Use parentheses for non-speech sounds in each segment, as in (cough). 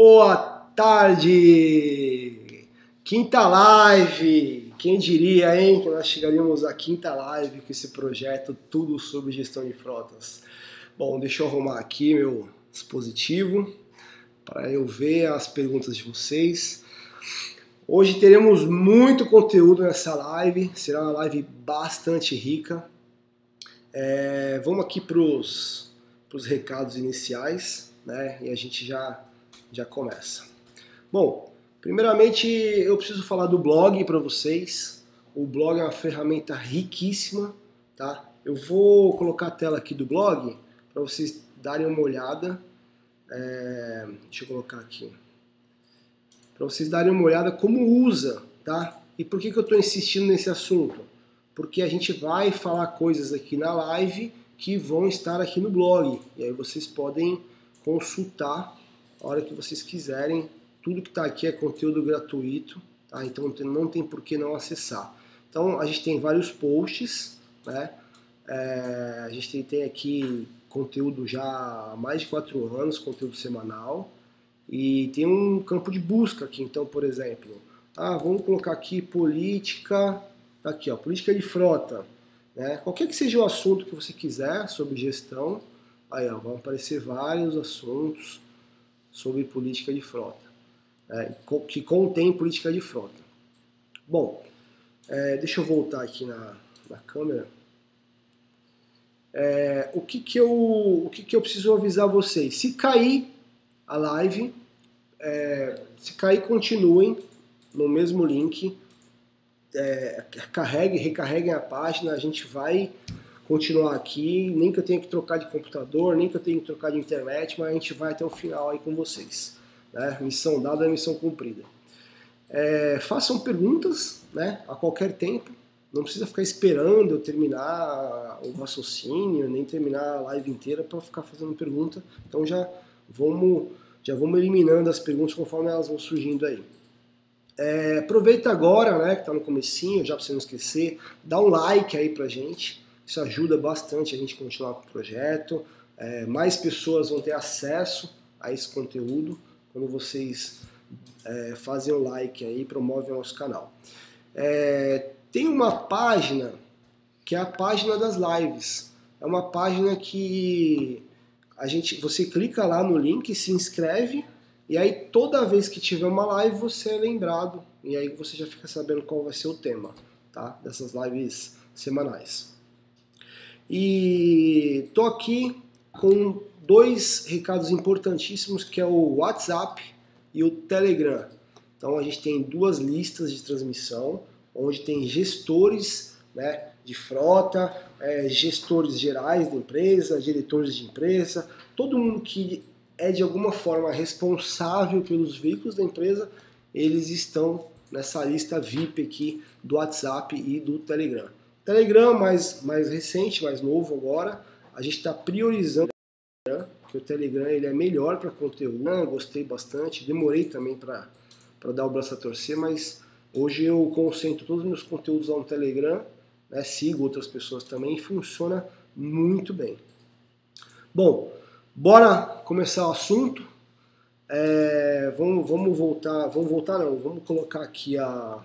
Boa tarde! Quinta live! Quem diria, hein, que nós chegaríamos à quinta live com esse projeto Tudo sobre Gestão de Frotas. Bom, deixa eu arrumar aqui meu dispositivo para eu ver as perguntas de vocês. Hoje teremos muito conteúdo nessa live, será uma live bastante rica. É, vamos aqui para os recados iniciais, né? E a gente já, já começa. Bom, primeiramente eu preciso falar do blog para vocês. O blog é uma ferramenta riquíssima, tá? Eu vou colocar a tela aqui do blog para vocês darem uma olhada. É, deixa eu colocar aqui. Para vocês darem uma olhada como usa, tá? E por que, que eu estou insistindo nesse assunto? porque a gente vai falar coisas aqui na live que vão estar aqui no blog. E aí vocês podem consultar a hora que vocês quiserem. Tudo que está aqui é conteúdo gratuito, tá? então não tem por que não acessar. Então a gente tem vários posts, né? É, a gente tem, aqui conteúdo já há mais de quatro anos, conteúdo semanal. E tem um campo de busca aqui, então, por exemplo, ah, vamos colocar aqui política Tá aqui, ó, política de frota. Né? Qualquer que seja o assunto que você quiser sobre gestão, aí ó, vão aparecer vários assuntos sobre política de frota, né? que contém política de frota. Bom, é, deixa eu voltar aqui na, na câmera. É, o que que, eu, o que que eu preciso avisar vocês? Se cair a live, é, se cair, continuem no mesmo link é, carreguem, recarreguem a página, a gente vai continuar aqui, nem que eu tenha que trocar de computador, nem que eu tenha que trocar de internet, mas a gente vai até o final aí com vocês. Né? Missão dada é missão cumprida. É, façam perguntas né, a qualquer tempo, não precisa ficar esperando eu terminar o raciocínio, nem terminar a live inteira para ficar fazendo pergunta. Então já vamos, já vamos eliminando as perguntas conforme elas vão surgindo aí. É, aproveita agora, né, que está no comecinho, já para você não esquecer, dá um like aí pra gente, isso ajuda bastante a gente continuar com o projeto, é, mais pessoas vão ter acesso a esse conteúdo quando vocês é, fazem o like aí, promovem o nosso canal. É, tem uma página que é a página das lives, é uma página que a gente, você clica lá no link, se inscreve e aí toda vez que tiver uma live você é lembrado e aí você já fica sabendo qual vai ser o tema, tá? Dessas lives semanais. E tô aqui com dois recados importantíssimos que é o WhatsApp e o Telegram. Então a gente tem duas listas de transmissão onde tem gestores, né, de frota, é, gestores gerais da empresa, diretores de empresa, todo mundo que é de alguma forma responsável pelos veículos da empresa, eles estão nessa lista VIP aqui do WhatsApp e do Telegram. Telegram mais, mais recente, mais novo agora, a gente está priorizando que o Telegram ele é melhor para conteúdo, eu gostei bastante, demorei também para dar o braço a torcer, mas hoje eu concentro todos os meus conteúdos lá no Telegram, né, sigo outras pessoas também e funciona muito bem. Bom, Bora começar o assunto. É, vamos, vamos voltar, vamos voltar não, vamos colocar aqui a,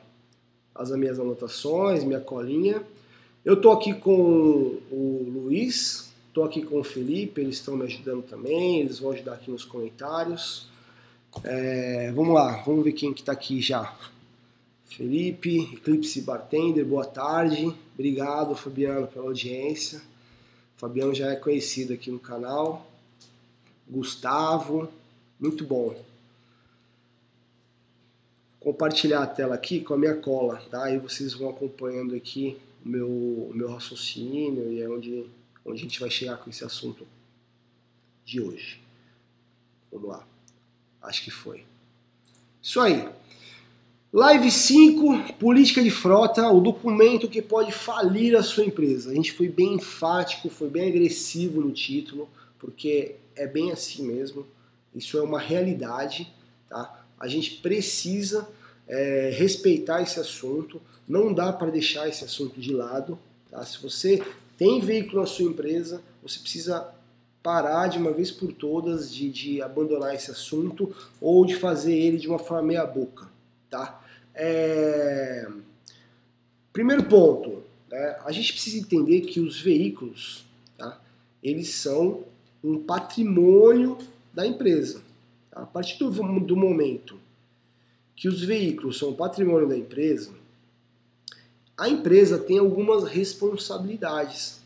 as minhas anotações, minha colinha. Eu estou aqui com o Luiz, estou aqui com o Felipe, eles estão me ajudando também, eles vão ajudar aqui nos comentários. É, vamos lá, vamos ver quem que está aqui já. Felipe, Eclipse Bartender, boa tarde. Obrigado, Fabiano, pela audiência. O Fabiano já é conhecido aqui no canal. Gustavo, muito bom. Compartilhar a tela aqui com a minha cola, tá? Aí vocês vão acompanhando aqui o meu, o meu raciocínio e é onde, onde a gente vai chegar com esse assunto de hoje. Vamos lá. Acho que foi. Isso aí. Live 5, política de frota, o documento que pode falir a sua empresa. A gente foi bem enfático, foi bem agressivo no título, porque é bem assim mesmo, isso é uma realidade, tá? A gente precisa é, respeitar esse assunto, não dá para deixar esse assunto de lado, tá? Se você tem veículo na sua empresa, você precisa parar de uma vez por todas de, de abandonar esse assunto ou de fazer ele de uma forma meia boca, tá? É... Primeiro ponto, né? a gente precisa entender que os veículos, tá? eles são um patrimônio da empresa. Tá? A partir do, do momento que os veículos são patrimônio da empresa, a empresa tem algumas responsabilidades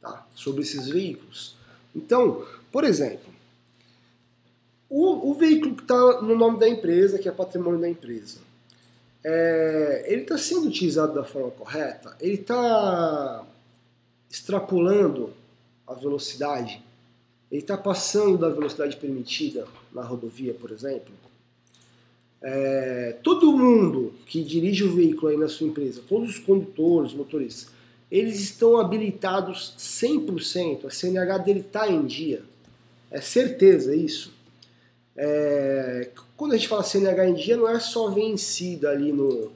tá? sobre esses veículos. Então, por exemplo, o, o veículo que está no nome da empresa, que é patrimônio da empresa, é, ele está sendo utilizado da forma correta? Ele está extrapolando a velocidade? Ele está passando da velocidade permitida na rodovia, por exemplo? É, todo mundo que dirige o veículo aí na sua empresa, todos os condutores, motoristas, eles estão habilitados 100%, a CNH dele está em dia. É certeza isso. É, quando a gente fala CNH em dia, não é só vencida ali no,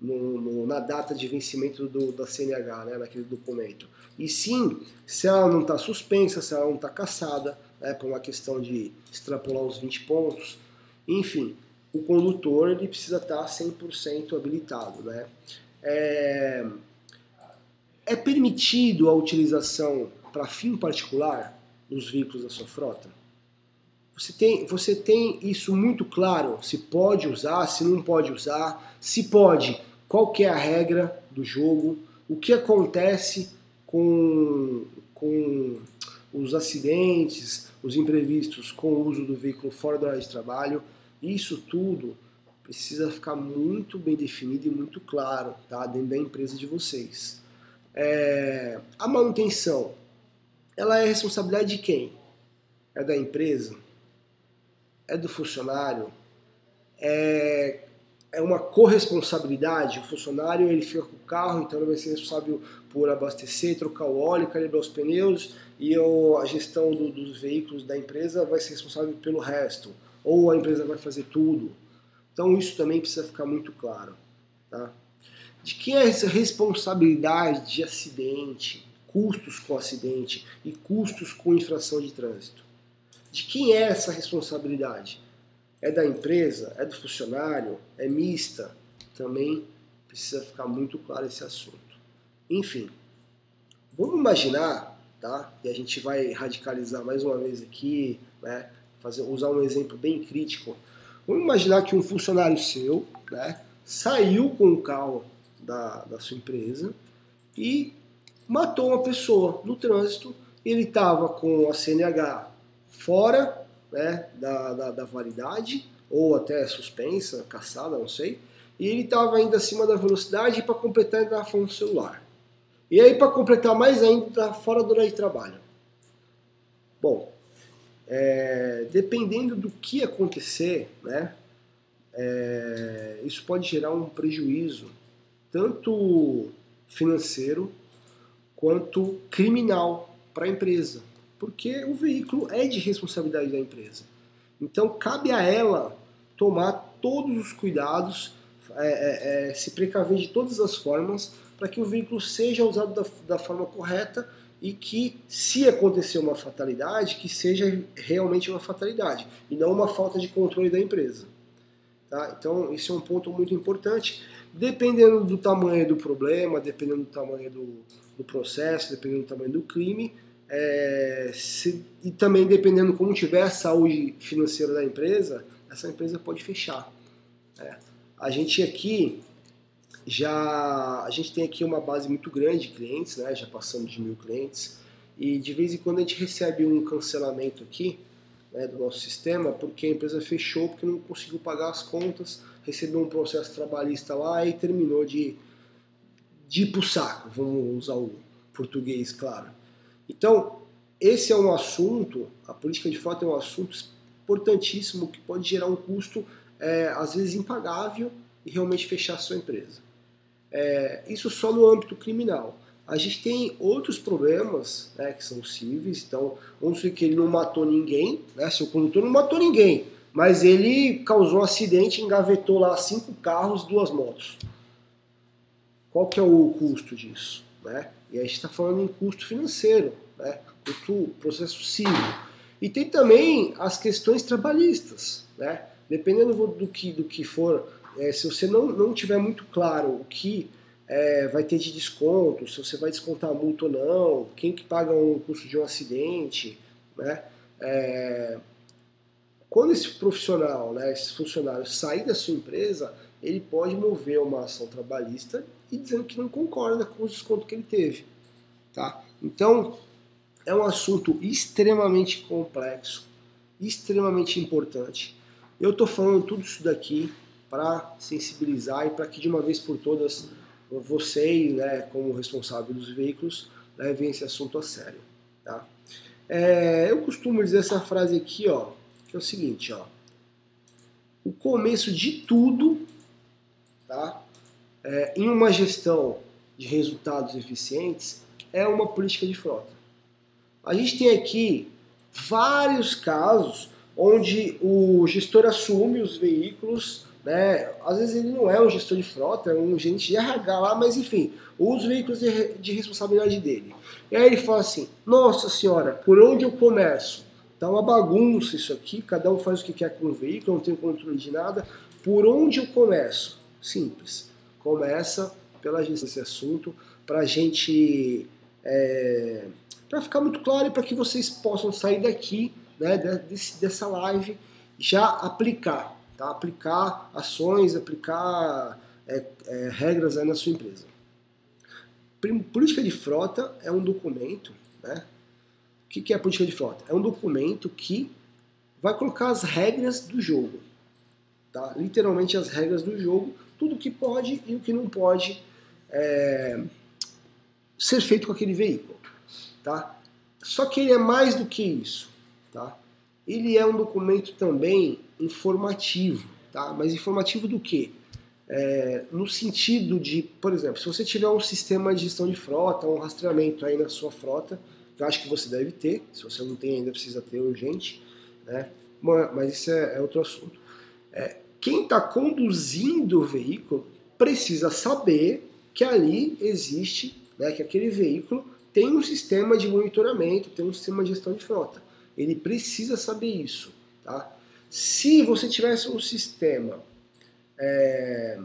no, no, na data de vencimento do, da CNH, né, naquele documento. E sim, se ela não está suspensa, se ela não está caçada, né, por uma questão de extrapolar os 20 pontos, enfim, o condutor ele precisa estar 100% habilitado. Né? É, é permitido a utilização para fim particular dos veículos da sua frota? Você tem, você tem isso muito claro, se pode usar, se não pode usar, se pode, qual é a regra do jogo, o que acontece com, com os acidentes, os imprevistos com o uso do veículo fora da área de trabalho, isso tudo precisa ficar muito bem definido e muito claro tá, dentro da empresa de vocês. É, a manutenção, ela é responsabilidade de quem? É da empresa? É do funcionário? É, é uma corresponsabilidade? O funcionário ele fica com o carro, então ele vai ser responsável por abastecer, trocar o óleo, calibrar os pneus e a gestão do, dos veículos da empresa vai ser responsável pelo resto. Ou a empresa vai fazer tudo. Então isso também precisa ficar muito claro. Tá? de quem é essa responsabilidade de acidente, custos com acidente e custos com infração de trânsito? De quem é essa responsabilidade? É da empresa? É do funcionário? É mista? Também precisa ficar muito claro esse assunto. Enfim, vamos imaginar, tá? E a gente vai radicalizar mais uma vez aqui, né? Fazer, usar um exemplo bem crítico. Vamos imaginar que um funcionário seu, né? Saiu com o carro da, da sua empresa e matou uma pessoa no trânsito. Ele estava com a CNH fora né, da, da, da, validade, ou até suspensa, caçada, não sei, e ele estava ainda acima da velocidade para completar ele estava falando celular. E aí, para completar mais ainda, está fora do horário de trabalho. Bom, é, dependendo do que acontecer, né, é, isso pode gerar um prejuízo tanto financeiro quanto criminal para a empresa, porque o veículo é de responsabilidade da empresa. Então cabe a ela tomar todos os cuidados, é, é, é, se precaver de todas as formas para que o veículo seja usado da, da forma correta e que, se acontecer uma fatalidade, que seja realmente uma fatalidade e não uma falta de controle da empresa. Tá? Então, isso é um ponto muito importante. Dependendo do tamanho do problema, dependendo do tamanho do, do processo, dependendo do tamanho do crime, é, se, e também dependendo como tiver a saúde financeira da empresa, essa empresa pode fechar. É. A gente aqui já a gente tem aqui uma base muito grande de clientes, né? já passamos de mil clientes, e de vez em quando a gente recebe um cancelamento aqui né, do nosso sistema porque a empresa fechou porque não conseguiu pagar as contas, recebeu um processo trabalhista lá e terminou de, de ir pro saco, vamos usar o português, claro. Então, esse é um assunto, a política de frota é um assunto importantíssimo que pode gerar um custo, é, às vezes, impagável e realmente fechar a sua empresa. É, isso só no âmbito criminal. A gente tem outros problemas né, que são cíveis, então vamos dizer que ele não matou ninguém, né, seu condutor não matou ninguém, mas ele causou um acidente, engavetou lá cinco carros, duas motos. Qual que é o custo disso? Né? E a gente está falando em custo financeiro. né, quanto o processo civil. E tem também as questões trabalhistas, né? Dependendo do que, do que for, é, se você não, não tiver muito claro o que é, vai ter de desconto, se você vai descontar a multa ou não, quem que paga o custo de um acidente, né? É, quando esse profissional, né, esse funcionário sair da sua empresa, ele pode mover uma ação trabalhista e dizendo que não concorda com o desconto que ele teve. Tá? Então, é um assunto extremamente complexo, extremamente importante. Eu estou falando tudo isso daqui para sensibilizar e para que de uma vez por todas vocês, né, como responsável dos veículos, levem esse assunto a sério. Tá? É, eu costumo dizer essa frase aqui, ó, que é o seguinte, ó. O começo de tudo, tá? É, em uma gestão de resultados eficientes é uma política de frota. A gente tem aqui vários casos onde o gestor assume os veículos, né? Às vezes ele não é um gestor de frota, é um gerente de RH lá, mas enfim, os veículos de, de responsabilidade dele. E aí ele fala assim: Nossa senhora, por onde eu começo? Tá uma bagunça isso aqui, cada um faz o que quer com o veículo, não tem controle de nada. Por onde eu começo? Simples. Começa pela gestão desse assunto, para gente. É, para ficar muito claro e para que vocês possam sair daqui, né, desse, dessa live, já aplicar, tá? aplicar ações, aplicar é, é, regras aí na sua empresa. Política de frota é um documento, né? O que é a política de frota? É um documento que vai colocar as regras do jogo. Tá? Literalmente as regras do jogo, tudo que pode e o que não pode é, ser feito com aquele veículo. Tá? Só que ele é mais do que isso. Tá? Ele é um documento também informativo. Tá? Mas informativo do quê? É, no sentido de, por exemplo, se você tiver um sistema de gestão de frota, um rastreamento aí na sua frota, que eu acho que você deve ter, se você não tem ainda precisa ter urgente, né? mas isso é, é outro assunto. É, quem está conduzindo o veículo precisa saber que ali existe, né, que aquele veículo tem um sistema de monitoramento, tem um sistema de gestão de frota. Ele precisa saber isso. Tá? Se você tivesse um sistema, é,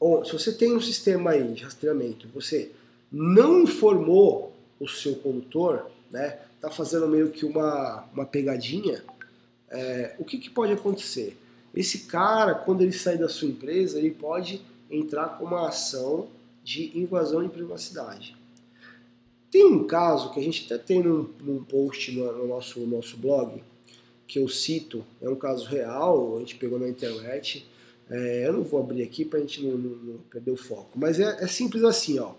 ou se você tem um sistema aí de rastreamento, você não informou o seu condutor, né, tá fazendo meio que uma, uma pegadinha, é, o que, que pode acontecer? Esse cara, quando ele sair da sua empresa, ele pode entrar com uma ação de invasão de privacidade. Tem um caso que a gente até tem num, num post no, no, nosso, nosso blog, que eu cito, é um caso real, a gente pegou na internet. É, eu não vou abrir aqui para a gente não, não, não, perder o foco, mas é, é simples assim, ó.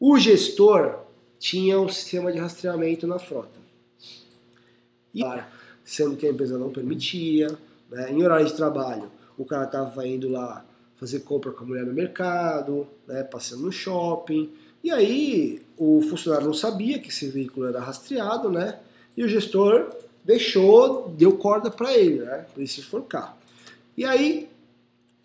O gestor tinha um sistema de rastreamento na frota. E, sendo que a empresa não permitia, né, em horário de trabalho, o cara estava indo lá fazer compra com a mulher no mercado, né, passando no shopping, e aí o funcionário não sabia que esse veículo era rastreado, né, e o gestor deixou, deu corda para ele, né, para ele se enforcar. E aí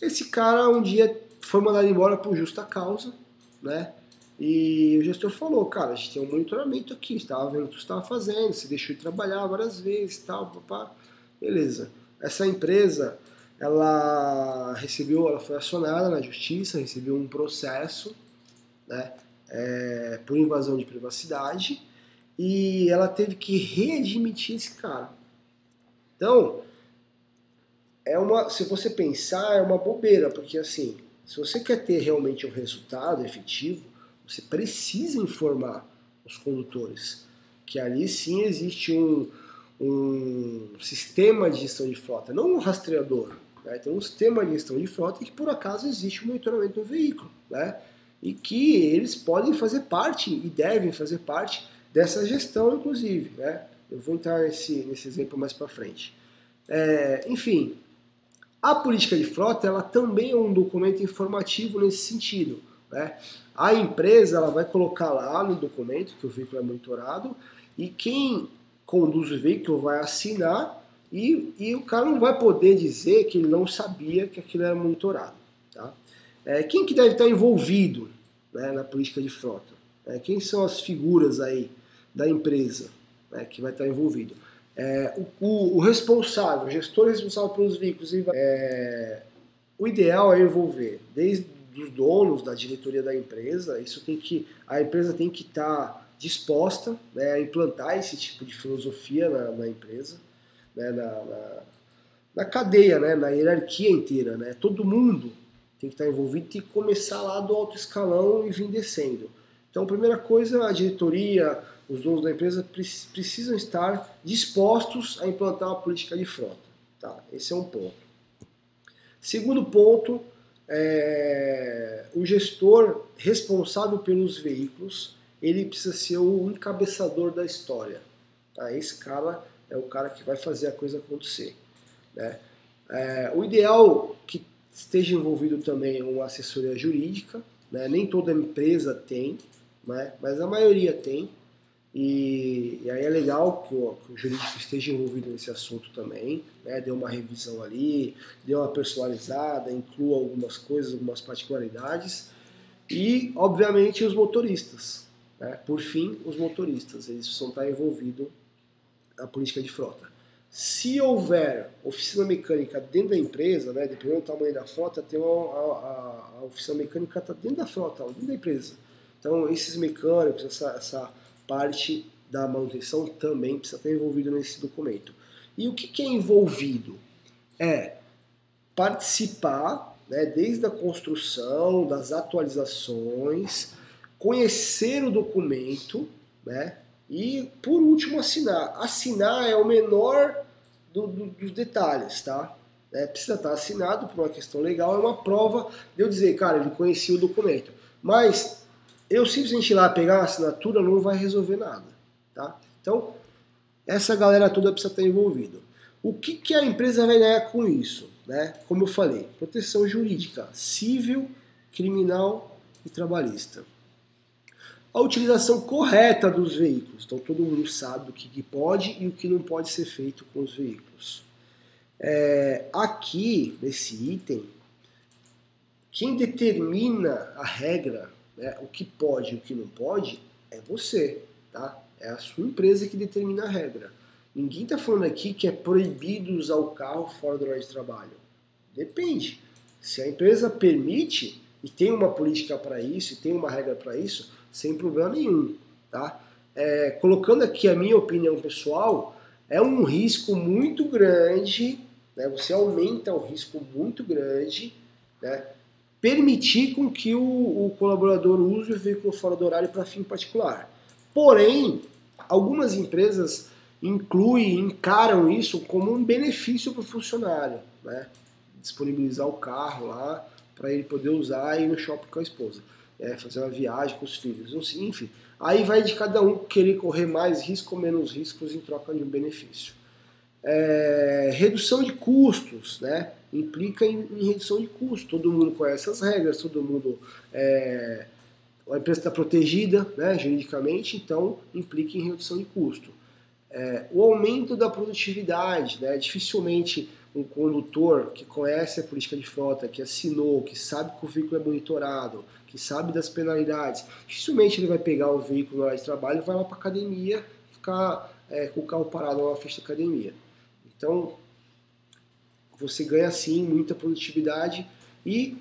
esse cara um dia foi mandado embora por justa causa, né, e o gestor falou, cara, a gente tem um monitoramento aqui, estava vendo o que você estava fazendo, você deixou de trabalhar várias vezes, tal, papá. Beleza. Essa empresa, ela recebeu, ela foi acionada na justiça, recebeu um processo, né, é, por invasão de privacidade, e ela teve que readmitir esse cara. Então, é uma, se você pensar, é uma bobeira, porque assim, se você quer ter realmente um resultado efetivo, você precisa informar os condutores que ali sim existe um, um sistema de gestão de frota, não um rastreador. Né? Tem um sistema de gestão de frota que por acaso existe um monitoramento do veículo. Né? E que eles podem fazer parte e devem fazer parte dessa gestão, inclusive. Né? Eu vou entrar nesse, nesse exemplo mais para frente. É, enfim, a política de frota ela também é um documento informativo nesse sentido. Né? A empresa ela vai colocar lá no documento que o veículo é monitorado e quem conduz o veículo vai assinar e, e o cara não vai poder dizer que ele não sabia que aquilo era monitorado. Tá? É, quem que deve estar envolvido né, na política de frota? É, quem são as figuras aí da empresa né, que vai estar envolvido. É, o, o, responsável, o gestor responsável pelos veículos, é, o ideal é envolver desde os donos da diretoria da empresa. Isso tem que a empresa tem que estar disposta né, a implantar esse tipo de filosofia na, na empresa, né, na, na, na, cadeia, né, na hierarquia inteira. Né? Todo mundo tem que estar envolvido, tem que começar lá do alto escalão e vir descendo. Então, primeira coisa, a diretoria, os donos da empresa precisam estar dispostos a implantar uma política de frota. Tá? Esse é um ponto. Segundo ponto, é, o gestor responsável pelos veículos, ele precisa ser o encabeçador da história. Tá? Esse cara é o cara que vai fazer a coisa acontecer. Né? É, o ideal que esteja envolvido também uma assessoria jurídica, né? nem toda empresa tem, né? mas a maioria tem. E, e, aí é legal que o, que o, jurídico esteja envolvido nesse assunto também, né? dê uma revisão ali, dê uma personalizada, inclua algumas coisas, algumas particularidades. E, obviamente, os motoristas. Né? Por fim, os motoristas, eles precisam estar envolvidos na política de frota. Se houver oficina mecânica dentro da empresa, né, dependendo do tamanho da frota, tem uma, a, a, a oficina mecânica está dentro da frota, dentro da empresa. Então, esses mecânicos, essa, essa parte da manutenção também precisa estar envolvido nesse documento. E o que, que é envolvido? É participar, né, desde a construção, das atualizações, conhecer o documento, né, e por último assinar. Assinar é o menor do, do, dos detalhes, tá? É, precisa estar assinado por uma questão legal, é uma prova de eu dizer, cara, ele conhecia o documento. Mas eu simplesmente ir lá pegar uma assinatura não vai resolver nada. Tá? Então, essa galera toda precisa estar envolvida. O que, que a empresa vai ganhar com isso? Né? Como eu falei, proteção jurídica, civil, criminal e trabalhista. A utilização correta dos veículos. Então todo mundo sabe o que, pode e o que não pode ser feito com os veículos. É, aqui, nesse item, quem determina a regra né, o que pode e o que não pode é você, tá? É a sua empresa que determina a regra. Ninguém está falando aqui que é proibido usar o carro fora do horário de trabalho. Depende. Se a empresa permite e tem uma política para isso, e tem uma regra para isso, sem problema nenhum, tá? É, colocando aqui a minha opinião pessoal, é um risco muito grande, né? Você aumenta o risco muito grande, né? Permitir com que o, o colaborador use o veículo fora do horário para fim particular. Porém, algumas empresas incluem, encaram isso como um benefício para o funcionário, né? disponibilizar o carro lá para ele poder usar e ir no shopping com a esposa, é, fazer uma viagem com os filhos, enfim. Aí vai de cada um querer correr mais risco ou menos riscos em troca de um benefício. É, redução de custos, né? Implica em, em, redução de custos. Todo mundo conhece as regras, todo mundo. É, a empresa está protegida né, juridicamente, então implica em redução de custo. É, o aumento da produtividade, né? dificilmente um condutor que conhece a política de frota, que assinou, que sabe que o veículo é monitorado, que sabe das penalidades, dificilmente ele vai pegar o veículo na hora de trabalho e vai lá para a academia ficar é, com o carro parado na frente da academia. Então, você ganha sim muita produtividade e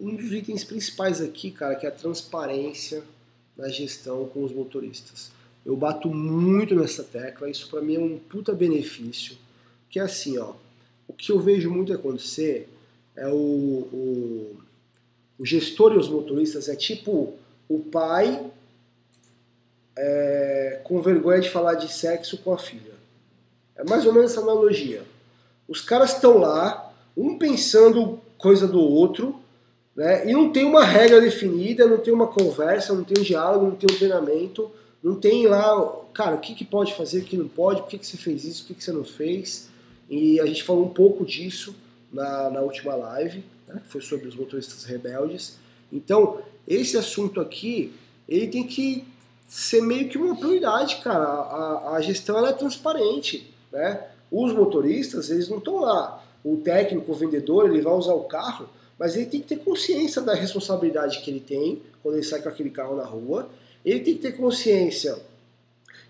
um dos itens principais aqui, cara, que é a transparência na gestão com os motoristas. Eu bato muito nessa tecla, isso para mim é um puta benefício, que é assim, ó, o que eu vejo muito acontecer é o, o, o gestor e os motoristas é tipo o pai é, com vergonha de falar de sexo com a filha. É mais ou menos essa analogia. Os caras estão lá, um pensando coisa do outro, né? E não tem uma regra definida, não tem uma conversa, não tem um diálogo, não tem um treinamento, não tem lá, cara, o que, que pode fazer, o que não pode, por que, que você fez isso, por que, que você não fez. E a gente falou um pouco disso na, na última live, né? que foi sobre os motoristas rebeldes. Então, esse assunto aqui, ele tem que ser meio que uma prioridade, cara. A, a gestão é transparente. Né? Os motoristas, eles não estão lá. O técnico, o vendedor, ele vai usar o carro, mas ele tem que ter consciência da responsabilidade que ele tem quando ele sai com aquele carro na rua. Ele tem que ter consciência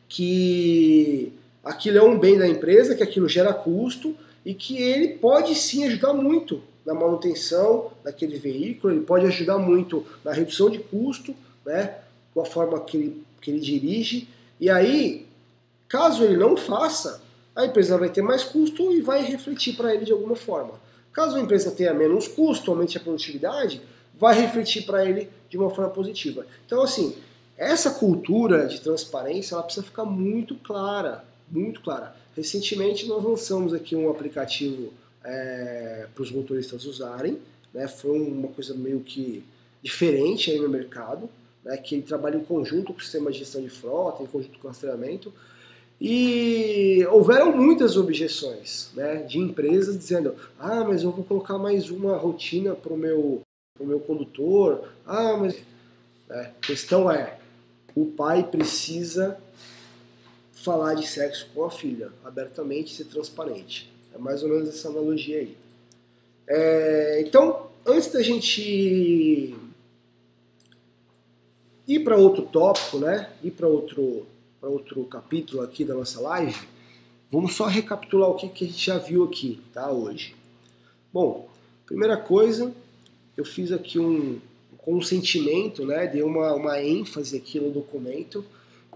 que aquilo é um bem da empresa, que aquilo gera custo e que ele pode sim ajudar muito na manutenção daquele veículo, ele pode ajudar muito na redução de custo, né, com a forma que ele, que ele dirige. E aí, caso ele não faça, a empresa vai ter mais custo e vai refletir para ele de alguma forma. Caso a empresa tenha menos custo, aumente a produtividade, vai refletir para ele de uma forma positiva. Então, assim, essa cultura de transparência ela precisa ficar muito clara, muito clara. Recentemente nós lançamos aqui um aplicativo é, para os motoristas usarem, né? Foi uma coisa meio que diferente aí no mercado, né? Que ele trabalha em conjunto com o sistema de gestão de frota, em conjunto com o rastreamento. E houveram muitas objeções né, de empresas dizendo: ah, mas eu vou colocar mais uma rotina para o meu, pro meu condutor. Ah, mas. É, a questão é: o pai precisa falar de sexo com a filha, abertamente, ser transparente. É mais ou menos essa analogia aí. É, então, antes da gente ir para outro tópico, né? Ir para outro, outro capítulo aqui da nossa live, vamos só recapitular o que, que a gente já viu aqui, tá? Hoje. Bom, primeira coisa, eu fiz aqui um, consentimento, né, deu uma, uma ênfase aqui no documento,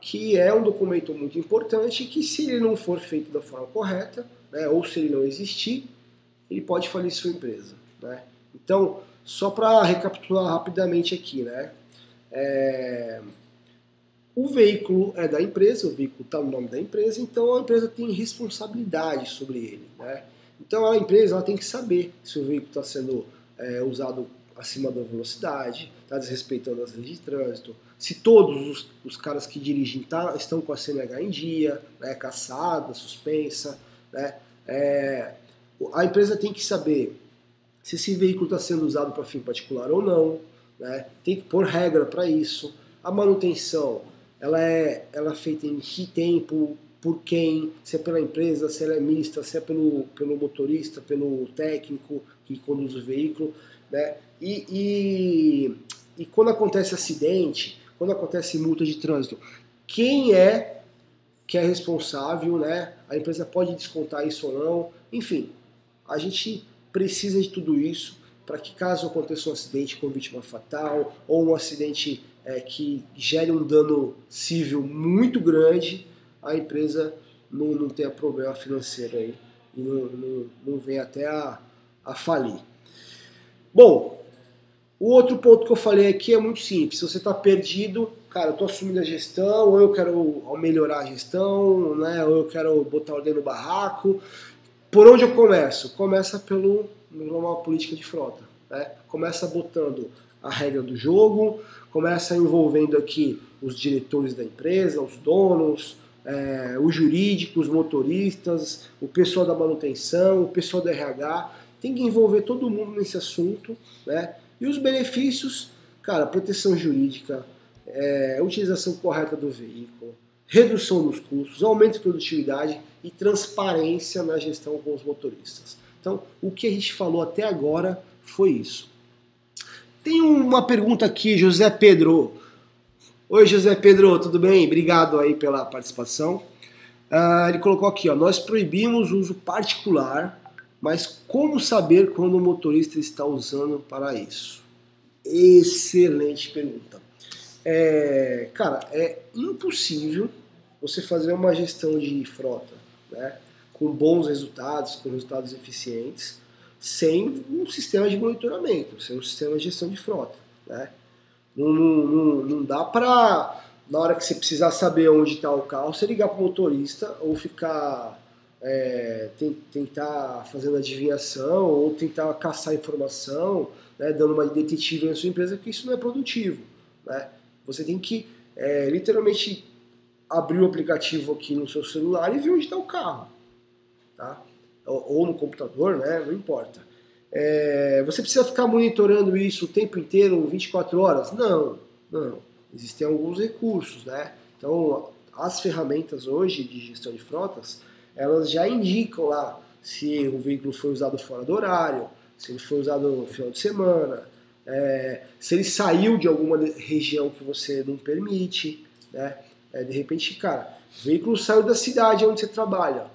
que é um documento muito importante que se ele não for feito da forma correta, né, ou se ele não existir, ele pode falir sua empresa. Né? Então, só para recapitular rapidamente aqui, né, é, o veículo é da empresa, o veículo está no nome da empresa, então a empresa tem responsabilidade sobre ele. Né? Então a empresa ela tem que saber se o veículo está sendo é, usado acima da velocidade, está desrespeitando as leis de trânsito, se todos os, os caras que dirigem tá, estão com a CNH em dia, né, caçada, suspensa, né, é, a empresa tem que saber se esse veículo está sendo usado para fim particular ou não, né, tem que pôr regra para isso. A manutenção ela é, ela é feita em que tempo, por quem, se é pela empresa, se ela é mista, se é pelo, pelo motorista, pelo técnico que conduz o veículo. Né? E, e, e quando acontece acidente, quando acontece multa de trânsito, quem é que é responsável, né? A empresa pode descontar isso ou não. Enfim, a gente precisa de tudo isso para que caso aconteça um acidente com vítima fatal ou um acidente é, que gere um dano civil muito grande, a empresa não, não tenha problema financeiro aí e não, não, não até a, a falir. Bom, o outro ponto que eu falei aqui é muito simples. Se você está perdido, cara, eu estou assumindo a gestão, ou eu quero melhorar a gestão, né, ou eu quero botar ordem no barraco. Por onde eu começo? Começa pelo uma política de frota. Né? Começa botando a regra do jogo, começa envolvendo aqui os diretores da empresa, os donos, é, os jurídicos, os motoristas, o pessoal da manutenção, o pessoal do RH tem que envolver todo mundo nesse assunto, né? E os benefícios, cara, proteção jurídica, é, utilização correta do veículo, redução dos custos, aumento de produtividade e transparência na gestão com os motoristas. Então, o que a gente falou até agora foi isso. Tem uma pergunta aqui, José Pedro. Oi, José Pedro, tudo bem? Obrigado aí pela participação. Uh, ele colocou aqui, ó, nós proibimos o uso particular mas como saber quando o motorista está usando para isso? Excelente pergunta. É, cara, é impossível você fazer uma gestão de frota né, com bons resultados, com resultados eficientes, sem um sistema de monitoramento, sem um sistema de gestão de frota. Né? Não, não, não, dá para, na hora que você precisar saber onde está o carro, você ligar para o motorista ou ficar é, tentar fazendo adivinhação ou tentar caçar informação, né, dando uma detetive na sua empresa, que isso não é produtivo. Né? Você tem que é, literalmente abrir o aplicativo aqui no seu celular e ver onde está o carro. Tá? Ou, no computador, né? não importa. É, você precisa ficar monitorando isso o tempo inteiro, 24 horas? Não, não. Existem alguns recursos. Né? Então, as ferramentas hoje de gestão de frotas, elas já indicam lá se o veículo foi usado fora do horário, se ele foi usado no final de semana, é, se ele saiu de alguma região que você não permite, né? É, de repente, cara, o veículo saiu da cidade onde você trabalha.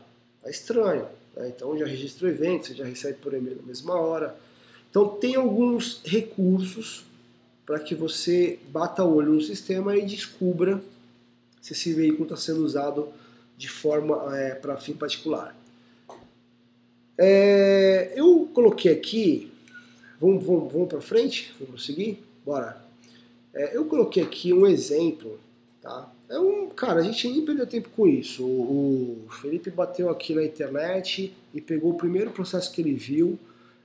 É estranho. Né? Então já registra o evento, você já recebe por e-mail na mesma hora. Então tem alguns recursos para que você bata o olho no sistema e descubra se esse veículo está sendo usado de forma é, para fim particular. É, eu coloquei aqui, vamos, vamos, vamos para frente, vamos prosseguir? Bora. É, eu coloquei aqui um exemplo, tá? É um, cara, a gente nem perdeu tempo com isso. O, o Felipe bateu aqui na internet e pegou o primeiro processo que ele viu.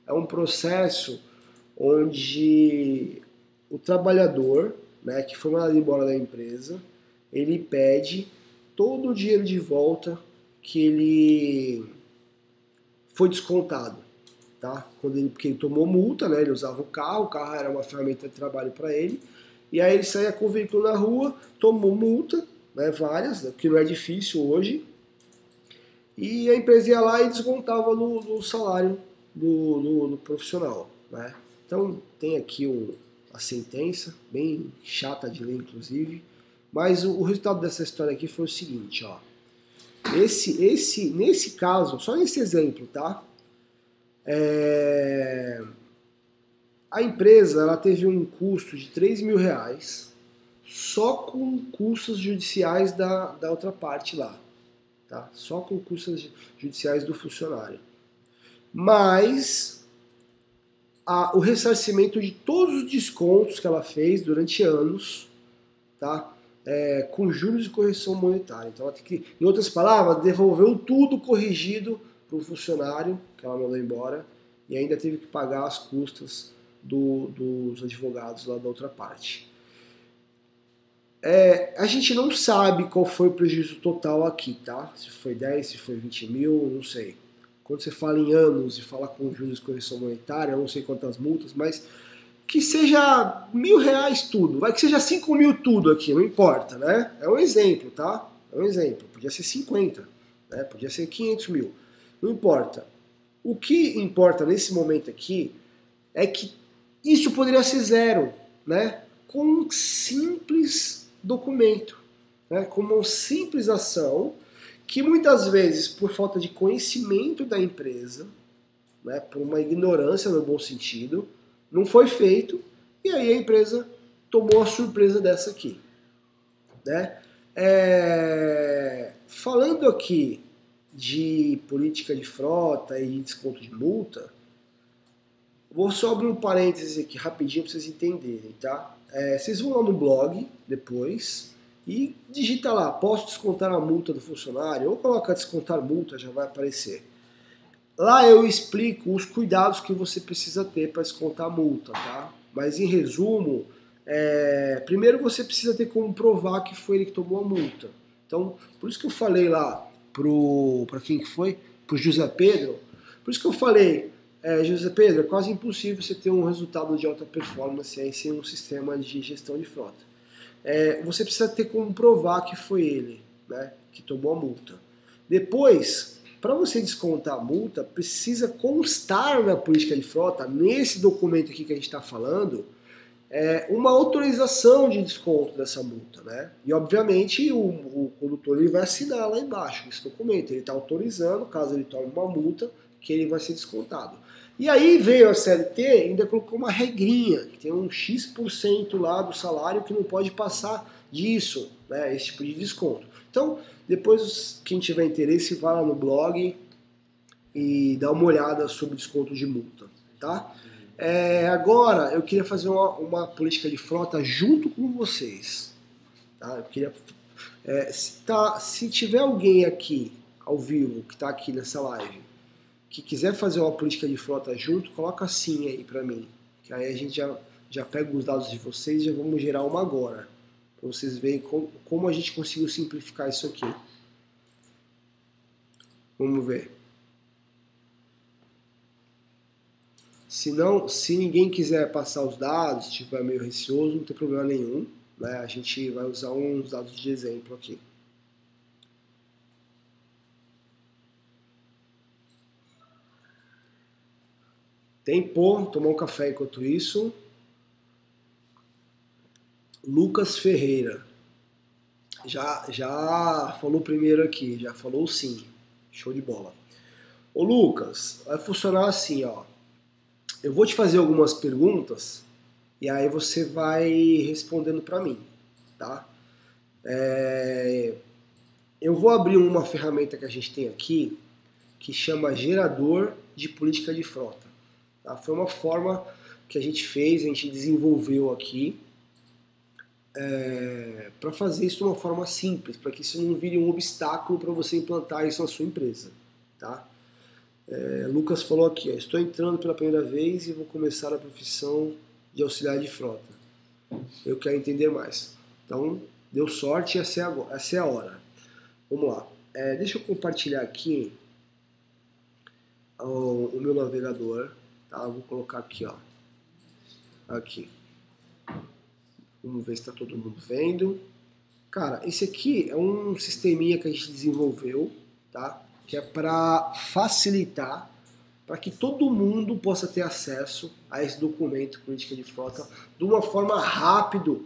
É um processo onde o trabalhador, né, que foi mandado embora da empresa, ele pede todo o dinheiro de volta que ele foi descontado, tá? Quando ele, porque ele tomou multa, né? Ele usava o carro, o carro era uma ferramenta de trabalho para ele, e aí ele saía com o veículo na rua, tomou multa, né? Várias, né, que não é difícil hoje, e a empresa ia lá e descontava no, no salário do, profissional, né? Então tem aqui o, a sentença, bem chata de ler, inclusive, mas o, o resultado dessa história aqui foi o seguinte, ó. Esse, esse, nesse caso, só nesse exemplo, tá? É... A empresa ela teve um custo de 3 mil reais só com custos judiciais da, da outra parte lá. Tá? Só com custos judiciais do funcionário. Mas a, o ressarcimento de todos os descontos que ela fez durante anos, tá? é, com juros e correção monetária. Então, ela tem que, em outras palavras, devolveu tudo corrigido para o funcionário que ela mandou embora e ainda teve que pagar as custas do, dos advogados lá da outra parte. É, a gente não sabe qual foi o prejuízo total aqui, tá? Se foi 10, se foi 20 mil, não sei. Quando você fala em anos e fala com juros e correção monetária, eu não sei quantas multas, mas que seja mil reais tudo, vai que seja cinco mil tudo aqui, não importa, né? É um exemplo, tá? É um exemplo. Podia ser 50, né? Podia ser 500 mil, não importa. O que importa nesse momento aqui é que isso poderia ser zero, né? Com um simples documento, né? Com uma simples ação que muitas vezes, por falta de conhecimento da empresa, né? Por uma ignorância no bom sentido, não foi feito, e aí a empresa tomou a surpresa dessa aqui. Né? É, falando aqui de política de frota e desconto de multa, vou só abrir um parêntese aqui rapidinho para vocês entenderem, tá? É, vocês vão lá no blog depois e digita lá, posso descontar a multa do funcionário? Ou coloca descontar multa, já vai aparecer. Lá eu explico os cuidados que você precisa ter para descontar a multa, tá? Mas em resumo, é, primeiro você precisa ter como provar que foi ele que tomou a multa. Então, por isso que eu falei lá para quem que foi? Pro José Pedro. Por isso que eu falei, é, José Pedro, é quase impossível você ter um resultado de alta performance aí sem um sistema de gestão de frota. É, você precisa ter como provar que foi ele, né, que tomou a multa. Depois, para você descontar a multa, precisa constar na política de frota, nesse documento aqui que a gente está falando, é, uma autorização de desconto dessa multa. Né? E, obviamente, o, o condutor ele vai assinar lá embaixo esse documento. Ele está autorizando, caso ele tome uma multa, que ele vai ser descontado. E aí veio a CLT ainda colocou uma regrinha, que tem um X% lá do salário que não pode passar disso, né, esse tipo de desconto. Então, depois, quem tiver interesse, vá lá no blog e dá uma olhada sobre desconto de multa, tá? É, agora, eu queria fazer uma, uma, política de frota junto com vocês. Tá? Eu queria, é, se, tá, se tiver alguém aqui, ao vivo, que está aqui nessa live, que quiser fazer uma política de frota junto, coloca sim aí para mim. Que aí a gente já, já pega os dados de vocês e já vamos gerar uma agora. Para vocês verem como, como a gente conseguiu simplificar isso aqui. Vamos ver. Se, não, se ninguém quiser passar os dados, estiver meio receoso, não tem problema nenhum. Né? A gente vai usar uns dados de exemplo aqui. Tempo, tomar um café enquanto isso. Lucas Ferreira. já, já falou primeiro aqui, já falou sim. Show de bola. Ô Lucas, vai funcionar assim, ó. Eu vou te fazer algumas perguntas e aí você vai respondendo para mim, tá? É... Eu vou abrir uma ferramenta que a gente tem aqui que chama gerador de política de frota. Tá? Foi uma forma que a gente fez, a gente desenvolveu aqui é, para fazer isso de uma forma simples, para que isso não vire um obstáculo para você implantar isso na sua empresa. Tá? É, Lucas falou aqui, ó, estou entrando pela primeira vez e vou começar a profissão de auxiliar de frota. Eu quero entender mais. Então, deu sorte, essa é a, essa é a hora. Vamos lá. É, deixa eu compartilhar aqui o, o meu navegador. Tá? Eu vou colocar aqui, ó. Aqui. Vamos ver se está todo mundo vendo. Cara, esse aqui é um sisteminha que a gente desenvolveu, tá? Que é para facilitar para que todo mundo possa ter acesso a esse documento política de frota de uma forma rápida,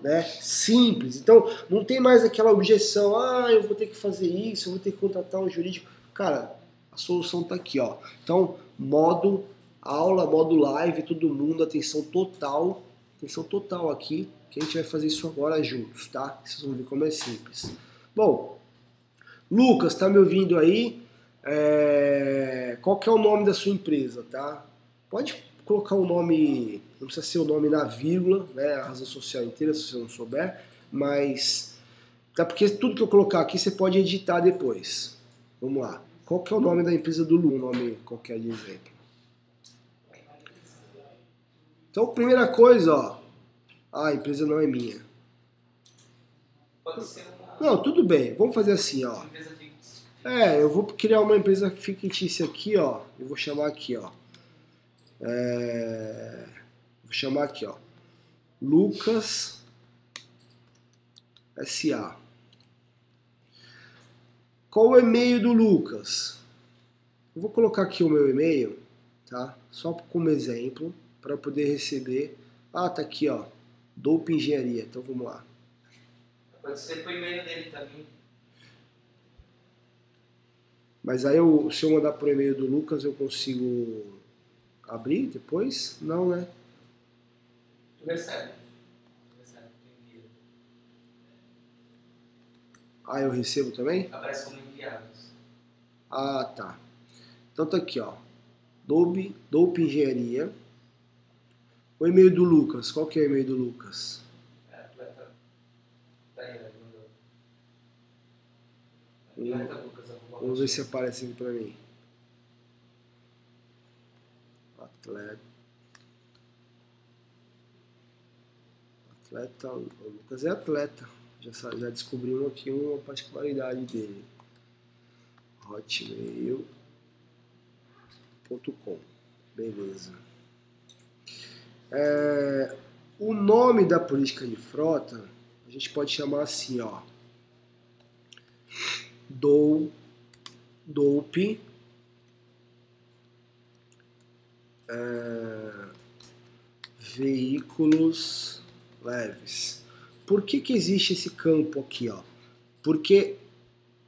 né, simples. Então, não tem mais aquela objeção, ah, eu vou ter que fazer isso, eu vou ter que contratar um jurídico. Cara, a solução está aqui, ó. Então, modo aula, modo live, todo mundo, atenção total, atenção total aqui, que a gente vai fazer isso agora juntos, tá? Vocês vão ver como é simples. Bom, Lucas, tá me ouvindo aí? É... Qual que é o nome da sua empresa, tá? Pode colocar o um nome, não precisa ser o nome na vírgula, né? A razão social inteira, se você não souber, mas tá porque tudo que eu colocar aqui você pode editar depois. Vamos lá. Qual que é o nome da empresa do Lu, nome qualquer de exemplo? Então, primeira coisa, ó. Ah, a empresa não é minha. Pode ser uma. Não, tudo bem. Vamos fazer assim, ó. É, eu vou criar uma empresa fictícia aqui, ó. Eu vou chamar aqui, ó. É... Vou chamar aqui, ó. Lucas SA. Qual o e-mail do Lucas? Eu vou colocar aqui o meu e-mail, tá? Só como exemplo para poder receber. Ah, tá aqui, ó. Dope Engenharia. Então vamos lá. Pode ser pro e-mail dele também. Mas aí eu, se eu mandar pro e-mail do Lucas, eu consigo abrir depois? Não, né? Tu recebe. Tu recebe. Ah, eu recebo também? Aparece como enviados. Ah, tá. Então tá aqui, ó. Dope, Dope Engenharia. O e-mail do Lucas. Qual que é o e-mail do Lucas? É, atleta. Tá né? Hum. Vamos ver se aparece aqui pra mim. Atleta. Atleta. O Lucas é atleta. Já, já descobrimos aqui uma particularidade dele. Hotmail.com. Beleza. É, o nome da política de frota a gente pode chamar assim, ó. Dou, dope, é, veículos leves. Por que, que existe esse campo aqui, ó? Porque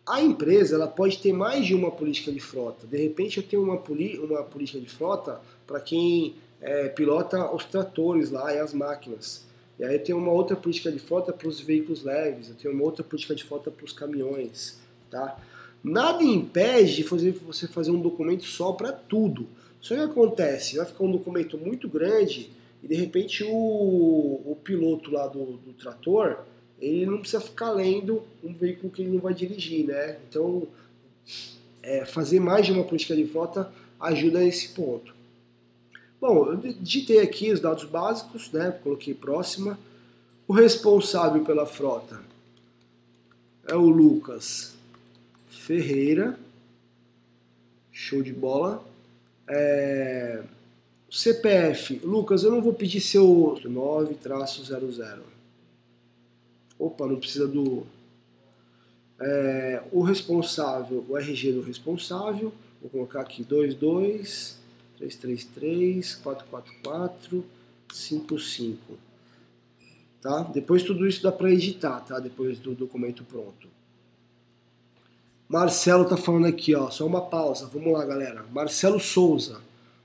a empresa ela pode ter mais de uma política de frota. De repente eu tenho uma, poli uma política de frota para quem é, pilota os tratores lá e as máquinas. E aí tenho uma outra política de frota para os veículos leves, eu tenho uma outra política de frota para os caminhões, tá? Nada impede de você fazer um documento só para tudo. Só que acontece, vai ficar um documento muito grande e de repente o, o piloto lá do, do trator, ele não precisa ficar lendo um veículo que ele não vai dirigir, né? Então, é, fazer mais de uma política de frota ajuda nesse ponto. Bom, eu digitei aqui os dados básicos, né? Coloquei próxima. O responsável pela frota é o Lucas Ferreira. Show de bola. É... CPF, Lucas, eu não vou pedir seu 9-00. Opa, não precisa do. É, o responsável, o RG do responsável, vou colocar aqui 22 333 444 55. tá? Depois tudo isso dá para editar, tá? Depois do documento pronto. Marcelo tá falando aqui, ó, só uma pausa. Vamos lá, galera. Marcelo Souza.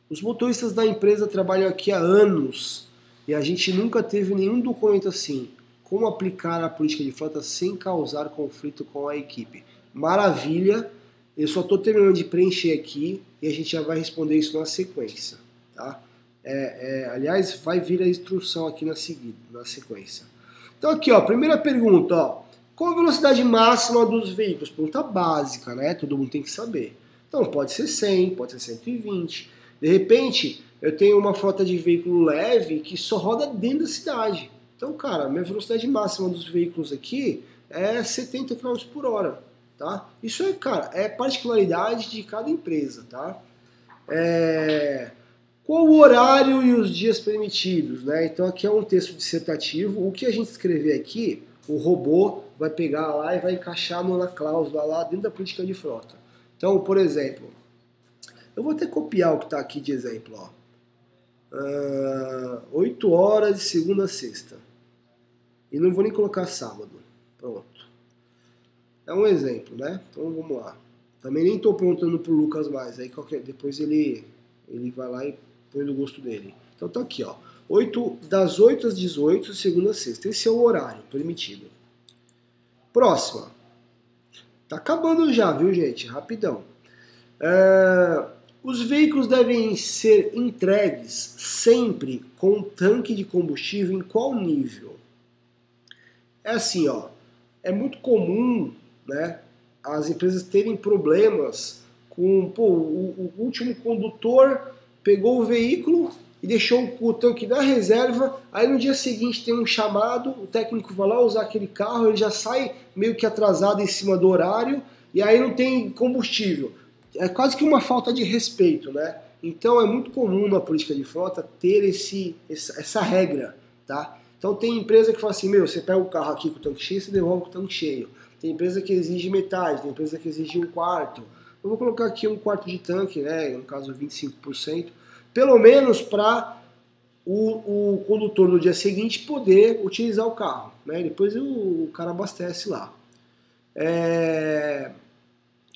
Os motoristas da empresa trabalham aqui há anos e a gente nunca teve nenhum documento assim. Como aplicar a política de frota sem causar conflito com a equipe? Maravilha. Eu só estou terminando de preencher aqui e a gente já vai responder isso na sequência, tá? É, é, aliás, vai vir a instrução aqui na seguida, na sequência. Então aqui, ó, primeira pergunta, ó. Qual a velocidade máxima dos veículos? Pergunta básica, né? Todo mundo tem que saber. Então pode ser 100, pode ser 120. De repente, eu tenho uma frota de veículo leve que só roda dentro da cidade. Então, cara, minha velocidade máxima dos veículos aqui é 70 km por hora, tá? Isso é, cara, é particularidade de cada empresa, tá? É... Qual o horário e os dias permitidos, né? Então aqui é um texto dissertativo. O que a gente escrever aqui o robô vai pegar lá e vai encaixar na cláusula lá dentro da política de frota. Então, por exemplo, eu vou até copiar o que está aqui de exemplo. Ó. Uh, ah, 8 horas de segunda a sexta. E não vou nem colocar sábado. Pronto. É um exemplo, né? Então vamos lá. Também nem estou perguntando pro Lucas mais. Aí qualquer, depois ele, ele vai lá e põe no gosto dele. Então tá aqui, ó. 8, das 8 às 18, segunda a sexta. Esse é o horário permitido. Próxima. Tá acabando já, viu, gente? Rapidão. É, os veículos devem ser entregues sempre com tanque de combustível em qual nível? É assim, ó. É muito comum, né, as empresas terem problemas com, pô, o, o último condutor pegou o veículo e deixou o tanque na reserva. Aí no dia seguinte tem um chamado, o técnico vai lá usar aquele carro, ele já sai meio que atrasado em cima do horário e aí não tem combustível. É quase que uma falta de respeito, né? Então é muito comum na política de frota ter esse, essa, essa regra, tá? Então tem empresa que fala assim, meu, você pega o carro aqui com o tanque cheio, você devolve com o tanque cheio. Tem empresa que exige metade, tem empresa que exige um quarto. Eu vou colocar aqui um quarto de tanque, né? No caso 25% pelo menos para o, o, condutor no dia seguinte poder utilizar o carro. Né? Depois o, o cara abastece lá. É...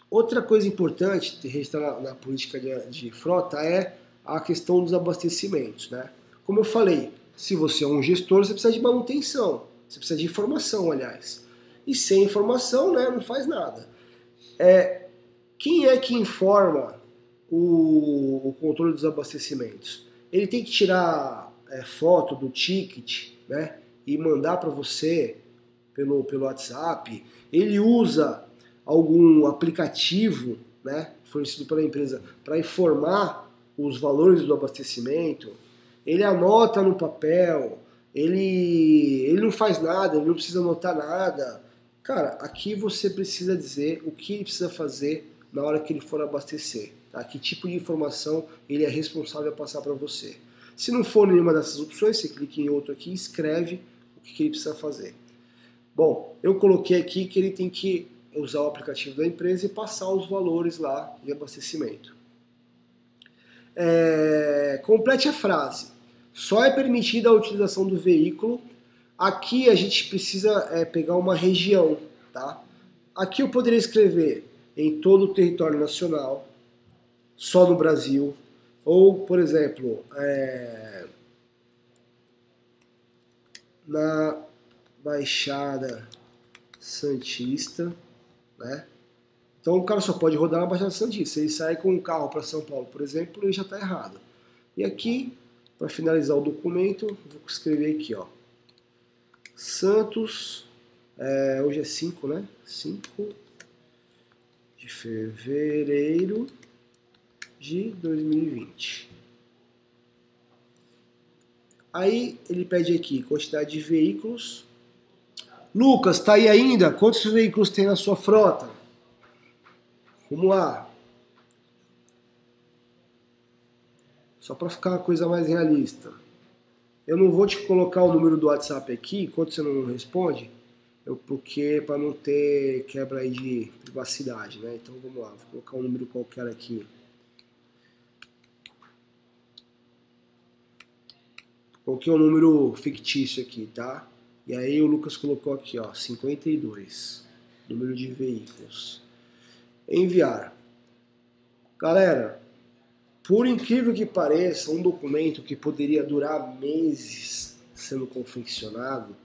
Outra coisa importante registrar na, na política de, de, frota é a questão dos abastecimentos. Né? Como eu falei, se você é um gestor, você precisa de manutenção, você precisa de informação, aliás. E sem informação, né, não faz nada. É, quem é que informa o, o controle dos abastecimentos. Ele tem que tirar é, foto do ticket né, e mandar para você pelo, pelo WhatsApp. Ele usa algum aplicativo né, fornecido pela empresa para informar os valores do abastecimento. Ele anota no papel. Ele, ele não faz nada, ele não precisa anotar nada. Cara, aqui você precisa dizer o que ele precisa fazer na hora que ele for abastecer. Tá? Que tipo de informação ele é responsável a passar para você. Se não for nenhuma dessas opções, você clica em outro aqui e escreve o que, ele precisa fazer. Bom, eu coloquei aqui que ele tem que usar o aplicativo da empresa e passar os valores lá de abastecimento. É, complete a frase. Só é permitida a utilização do veículo. Aqui a gente precisa é, pegar uma região, tá? Aqui eu poderia escrever em todo o território nacional, só no Brasil. Ou, por exemplo, é, na Baixada Santista, né? Então o cara só pode rodar na Baixada Santista. Ele sair com um carro para São Paulo, por exemplo, ele já está errado. E aqui, para finalizar o documento, vou escrever aqui, ó. Santos, é, hoje é 5, né? 5 de fevereiro de 2020. Aí ele pede aqui quantidade de veículos. Lucas, tá aí ainda? Quantos veículos tem na sua frota? Vamos lá. Só para ficar uma coisa mais realista. Eu não vou te colocar o número do WhatsApp aqui enquanto você não responde, eu, porque para não ter quebra aí de privacidade, né? Então vamos lá, vou colocar um número qualquer aqui. Coloquei um número fictício aqui, tá? E aí o Lucas colocou aqui, ó, 52, número de veículos. Enviar. Galera, por incrível que pareça, um documento que poderia durar meses sendo confeccionado,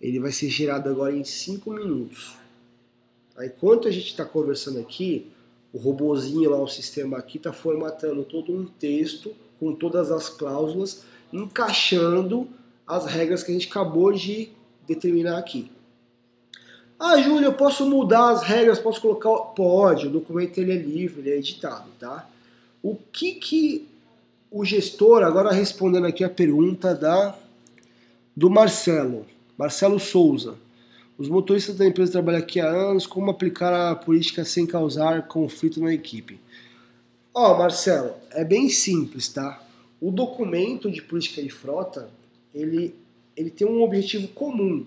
ele vai ser gerado agora em 5 minutos. Enquanto a gente está conversando aqui, o robozinho lá, o sistema aqui, está formatando todo um texto com todas as cláusulas, encaixando as regras que a gente acabou de determinar aqui. Ah, Júlio, eu posso mudar as regras, posso colocar... Pode, o documento ele é livre, ele é editado, tá? O que que o gestor, agora respondendo aqui a pergunta da do Marcelo, Marcelo Souza. Os motoristas da empresa trabalham aqui há anos, como aplicar a política sem causar conflito na equipe? Ó, oh, Marcelo, é bem simples, tá? O documento de política de frota, ele, ele tem um objetivo comum,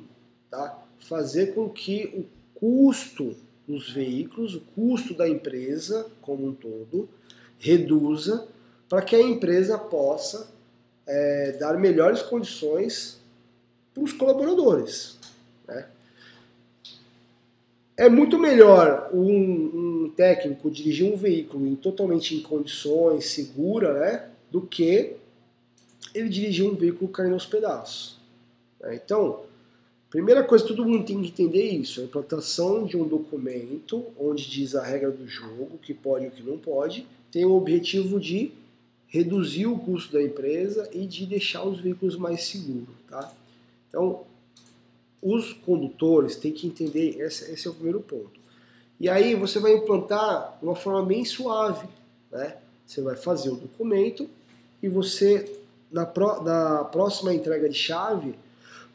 tá? Fazer com que o custo dos veículos, o custo da empresa como um todo, reduza para que a empresa possa é, dar melhores condições para os colaboradores. Né? É muito melhor um, um, técnico dirigir um veículo em, totalmente em condições, segura, né, do que ele dirigir um veículo caindo aos pedaços. Né? Então, primeira coisa, todo mundo tem que entender isso: a implantação de um documento onde diz a regra do jogo, o que pode e o que não pode, tem o objetivo de reduzir o custo da empresa e de deixar os veículos mais seguros. Tá? Então, os condutores têm que entender, esse, esse é o primeiro ponto. E aí você vai implantar uma forma bem suave, né? Você vai fazer o documento e você, na, pro, na próxima entrega de chave,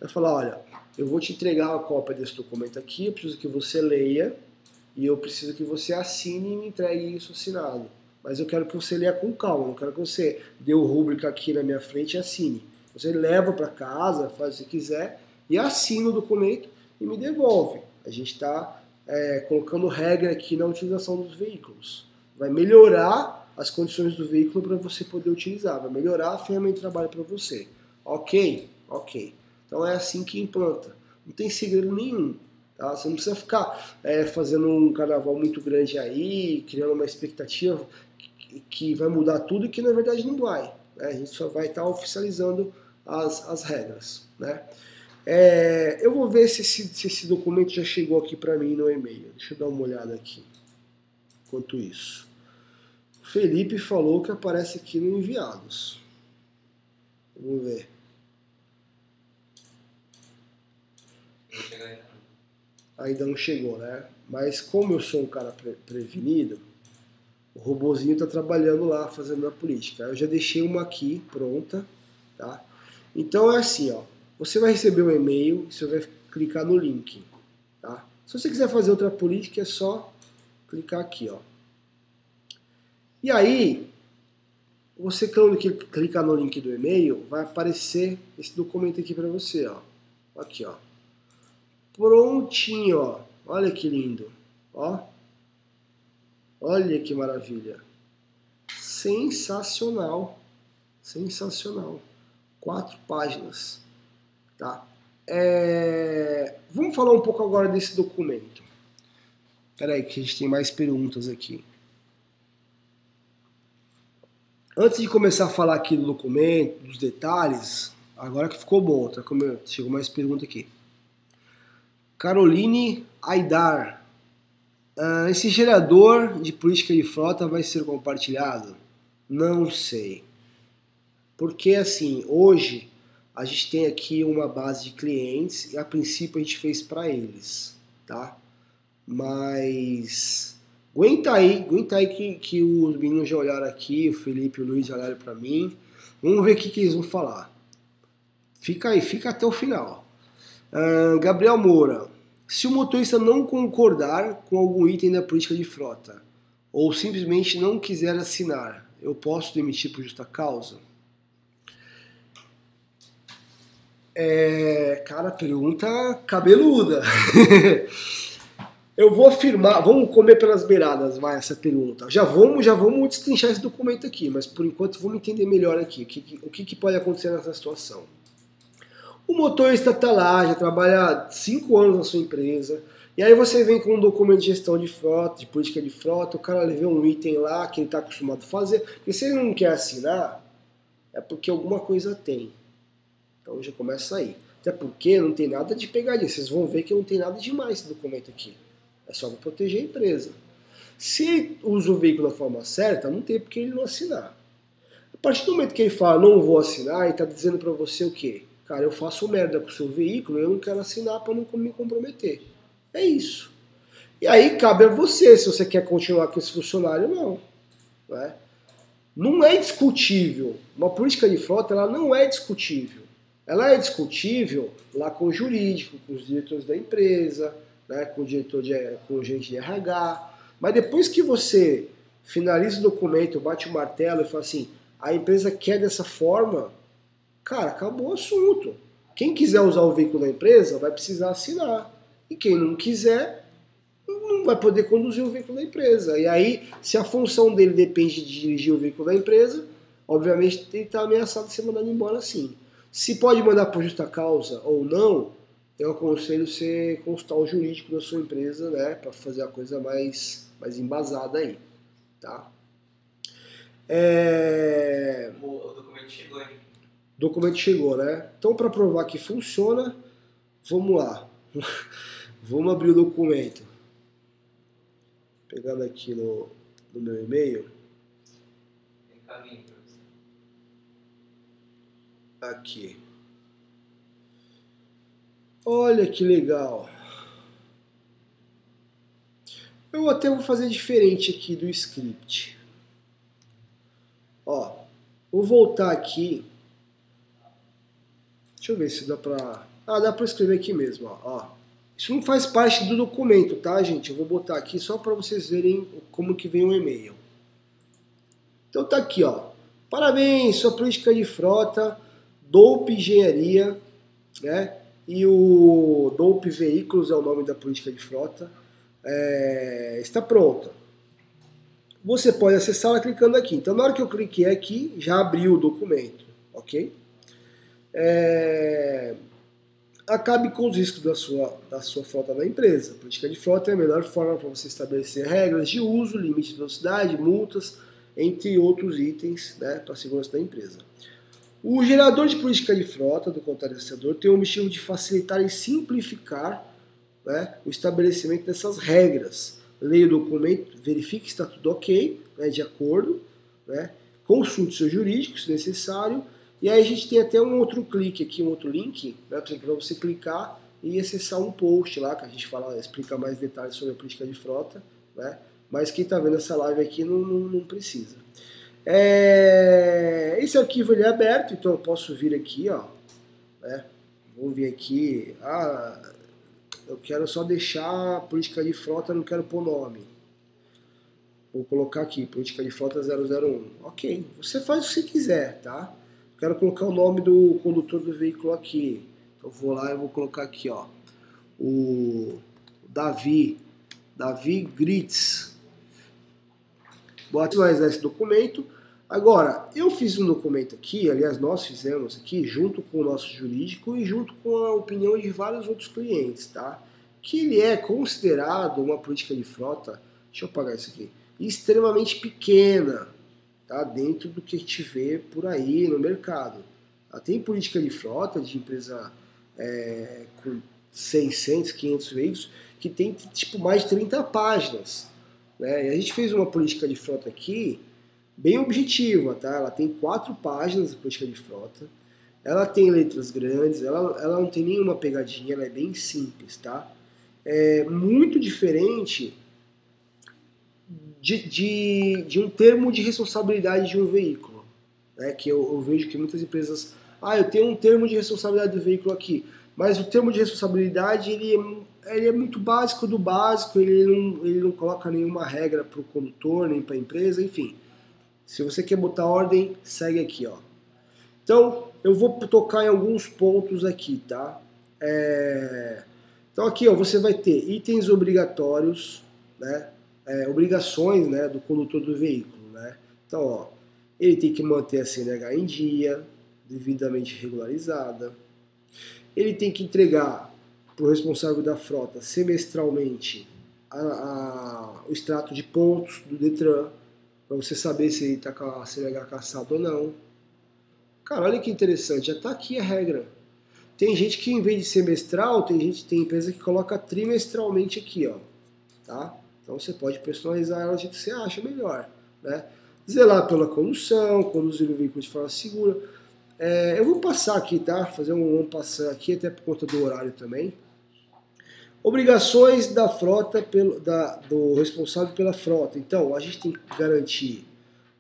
vai falar, olha, eu vou te entregar a cópia desse documento aqui, eu preciso que você leia e eu preciso que você assine e me entregue isso assinado. Mas eu quero que você leia com calma, não quero que você dê o rúbrica aqui na minha frente e assine. Você leva para casa, faz o que quiser e assina o documento e me devolve. A gente está é, colocando regra aqui na utilização dos veículos. Vai melhorar as condições do veículo para você poder utilizar, vai melhorar a ferramenta de trabalho para você. Ok? Ok. Então é assim que implanta. Não tem segredo nenhum. Tá? Você não precisa ficar é, fazendo um carnaval muito grande aí, criando uma expectativa que, vai mudar tudo e que na verdade não vai. Né? A gente só vai estar tá oficializando as, as regras. Né? É, eu vou ver se esse, se esse documento já chegou aqui para mim no e-mail. Deixa eu dar uma olhada aqui. Enquanto isso. Felipe falou que aparece aqui no enviados. Vamos ver. Ainda não chegou, né? Mas como eu sou um cara pre prevenido, o robozinho está trabalhando lá, fazendo a política. Eu já deixei uma aqui pronta, tá? Então é assim, ó. Você vai receber um e-mail, você vai clicar no link, tá? Se você quiser fazer outra política, é só clicar aqui, ó. E aí, você clicar no link do e-mail, vai aparecer esse documento aqui para você, ó. Aqui, ó. Prontinho, ó. Olha que lindo, ó. Olha que maravilha. Sensacional. Sensacional quatro páginas. Tá? É... Vamos falar um pouco agora desse documento. Espera aí que a gente tem mais perguntas aqui. Antes de começar a falar aqui do documento, dos detalhes, agora que ficou bom, tá? Chegou mais pergunta aqui. Caroline Aidar. Uh, esse gerador de política de frota vai ser compartilhado? Não sei. Porque assim, hoje a gente tem aqui uma base de clientes e a princípio a gente fez para eles, tá? Mas aguenta aí, aguenta aí que, que os meninos já olharam aqui, o Felipe e o Luiz já olharam para mim. Vamos ver o que, que eles vão falar. Fica aí, fica até o final. Uh, Gabriel Moura, se o motorista não concordar com algum item da política de frota ou simplesmente não quiser assinar, eu posso demitir por justa causa? É, cara, pergunta cabeluda. (laughs) Eu vou afirmar, vamos comer pelas beiradas, vai essa pergunta. Já vamos, já vamos destrinchar esse documento aqui, mas por enquanto vamos entender melhor aqui o que, o que, que pode acontecer nessa situação. O motorista está lá, já trabalha cinco anos na sua empresa, e aí você vem com um documento de gestão de frota, de política de frota, o cara levou um item lá que ele está acostumado a fazer, porque se ele não quer assinar, é porque alguma coisa tem. Então já começa aí. Até porque não tem nada de pegadinha. Vocês vão ver que não tem nada demais esse documento aqui. É só para proteger a empresa. Se usa o veículo da forma certa, não tem porque ele não assinar. A partir do momento que ele fala não vou assinar, ele está dizendo para você o quê? Cara, eu faço merda com o seu veículo, eu não quero assinar para não me comprometer. É isso. E aí cabe a você se você quer continuar com esse funcionário ou não. Não é? não é discutível. Uma política de frota ela não é discutível. Ela é discutível lá com o jurídico, com os diretores da empresa, né, com o diretor de, com o gerente de RH. Mas depois que você finaliza o documento, bate o martelo e fala assim, a empresa quer dessa forma, cara, acabou o assunto. Quem quiser usar o veículo da empresa vai precisar assinar. E quem não quiser, não vai poder conduzir o veículo da empresa. E aí, se a função dele depende de dirigir o veículo da empresa, obviamente ele está ameaçado de ser mandado embora sim. Se pode mandar por justa causa ou não, eu aconselho você consultar o jurídico da sua empresa, né, para fazer a coisa mais, mais embasada aí, tá? É... O documento chegou, hein? Documento chegou, né? Então, para provar que funciona, vamos lá. (laughs) vamos abrir o documento. Pegando aqui no, no meu e-mail. Aqui. Olha que legal. Eu até vou fazer diferente aqui do script. Ó, vou voltar aqui. Deixa eu ver se dá pra... Ah, dá pra escrever aqui mesmo, ó. ó. Isso não faz parte do documento, tá, gente? Eu vou botar aqui só para vocês verem como que vem o e-mail. Então tá aqui, ó. Parabéns, sua política de frota, Dope Engenharia, né? E o Dope Veículos é o nome da política de frota. É, está pronta. Você pode acessá-la clicando aqui. Então, na hora que eu cliquei aqui, já abriu o documento, ok? É, acabe com os riscos da sua, da sua frota na empresa. A política de frota é a melhor forma para você estabelecer regras de uso, limite de velocidade, multas, entre outros itens né, para a segurança da empresa. O gerador de política de frota do contratador tem o objetivo de facilitar e simplificar né, o estabelecimento dessas regras. Leia o documento, verifique se está tudo ok, né, de acordo, né, consulte seu jurídico se necessário e aí a gente tem até um outro clique aqui, um outro link, né, para você clicar e acessar um post lá que a gente fala, explica mais detalhes sobre a política de frota, né? Mas quem está vendo essa live aqui não, não, não precisa. É, esse arquivo ele é aberto, então eu posso vir aqui, ó, né? Vou vir aqui, ah, eu quero só deixar a política de frota, não quero pôr nome. Vou colocar aqui, política de frota 001. Ok, você faz o que você quiser, tá? Quero colocar o nome do condutor do veículo aqui. Então vou lá e vou colocar aqui, ó. O Davi, Davi Gritz. Vou atualizar esse documento. Agora, eu fiz um documento aqui, aliás, nós fizemos aqui, junto com o nosso jurídico e junto com a opinião de vários outros clientes, tá? Que ele é considerado uma política de frota, deixa eu apagar isso aqui, extremamente pequena, tá? dentro do que a gente vê por aí no mercado. Tá? Tem política de frota de empresa é, com 600, 500 veículos que tem tipo mais de 30 páginas. Né? E a gente fez uma política de frota aqui bem objetiva, tá? Ela tem quatro páginas de política de frota. Ela tem letras grandes, ela, ela não tem nenhuma pegadinha, ela é bem simples, tá? É muito diferente de, de, de um termo de responsabilidade de um veículo. Né? Que eu, eu, vejo que muitas empresas. Ah, eu tenho um termo de responsabilidade do veículo aqui. Mas o termo de responsabilidade ele é, ele é muito básico do básico, ele não, ele não coloca nenhuma regra para o condutor, nem para a empresa, enfim. Se você quer botar ordem, segue aqui, ó. Então, eu vou tocar em alguns pontos aqui, tá? É... Então aqui, ó, você vai ter itens obrigatórios, né? É, obrigações né, do condutor do veículo. Né? Então, ó, ele tem que manter a CNH em dia, devidamente regularizada, Ele tem que entregar para o responsável da frota semestralmente a, a, o extrato de pontos do Detran, para você saber se ele está com a CNH caçado ou não. Cara, olha que interessante, já está aqui a regra. Tem gente que em vez de semestral, tem gente, tem empresa que coloca trimestralmente aqui, ó, tá? Então você pode personalizar ela do jeito que você acha melhor, né? Zelar pela condução, conduzir o veículo de forma segura. É, eu vou passar aqui, tá? Fazer um, um passar aqui, até por conta do horário também. Obrigações da frota, pelo, da, do responsável pela frota. Então, a gente tem que garantir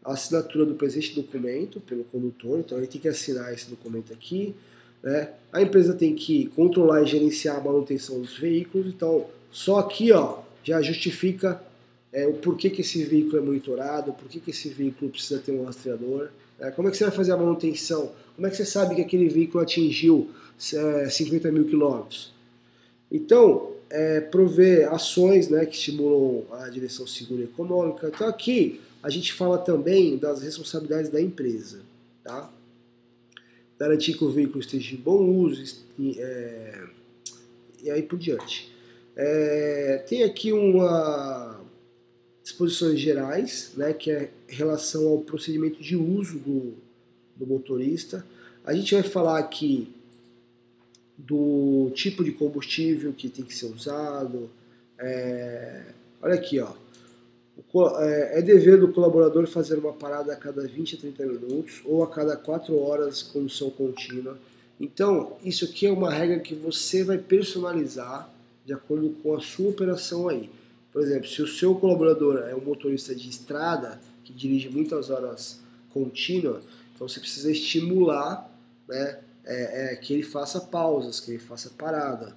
a assinatura do presente documento pelo condutor, então ele tem que assinar esse documento aqui. Né? A empresa tem que controlar e gerenciar a manutenção dos veículos, então só aqui ó, já justifica é, o porquê que esse veículo é monitorado, por que esse veículo precisa ter um rastreador, né? como é que você vai fazer a manutenção, como é que você sabe que aquele veículo atingiu é, 50 mil quilômetros. Então, é, prover ações né, que estimulam a direção segura e econômica. Então aqui a gente fala também das responsabilidades da empresa. Tá? Garantir que o veículo esteja em bom uso e, é, e aí por diante. É, tem aqui uma disposições gerais, né, que é relação ao procedimento de uso do, do motorista. A gente vai falar aqui do tipo de combustível que tem que ser usado. É, olha aqui, ó. É, é dever do colaborador fazer uma parada a cada 20 a 30 minutos ou a cada 4 horas condução contínua. Então, isso aqui é uma regra que você vai personalizar de acordo com a sua operação aí. Por exemplo, se o seu colaborador é um motorista de estrada que dirige muitas horas contínuas, então você precisa estimular né, é, é, que ele faça pausas, que ele faça parada.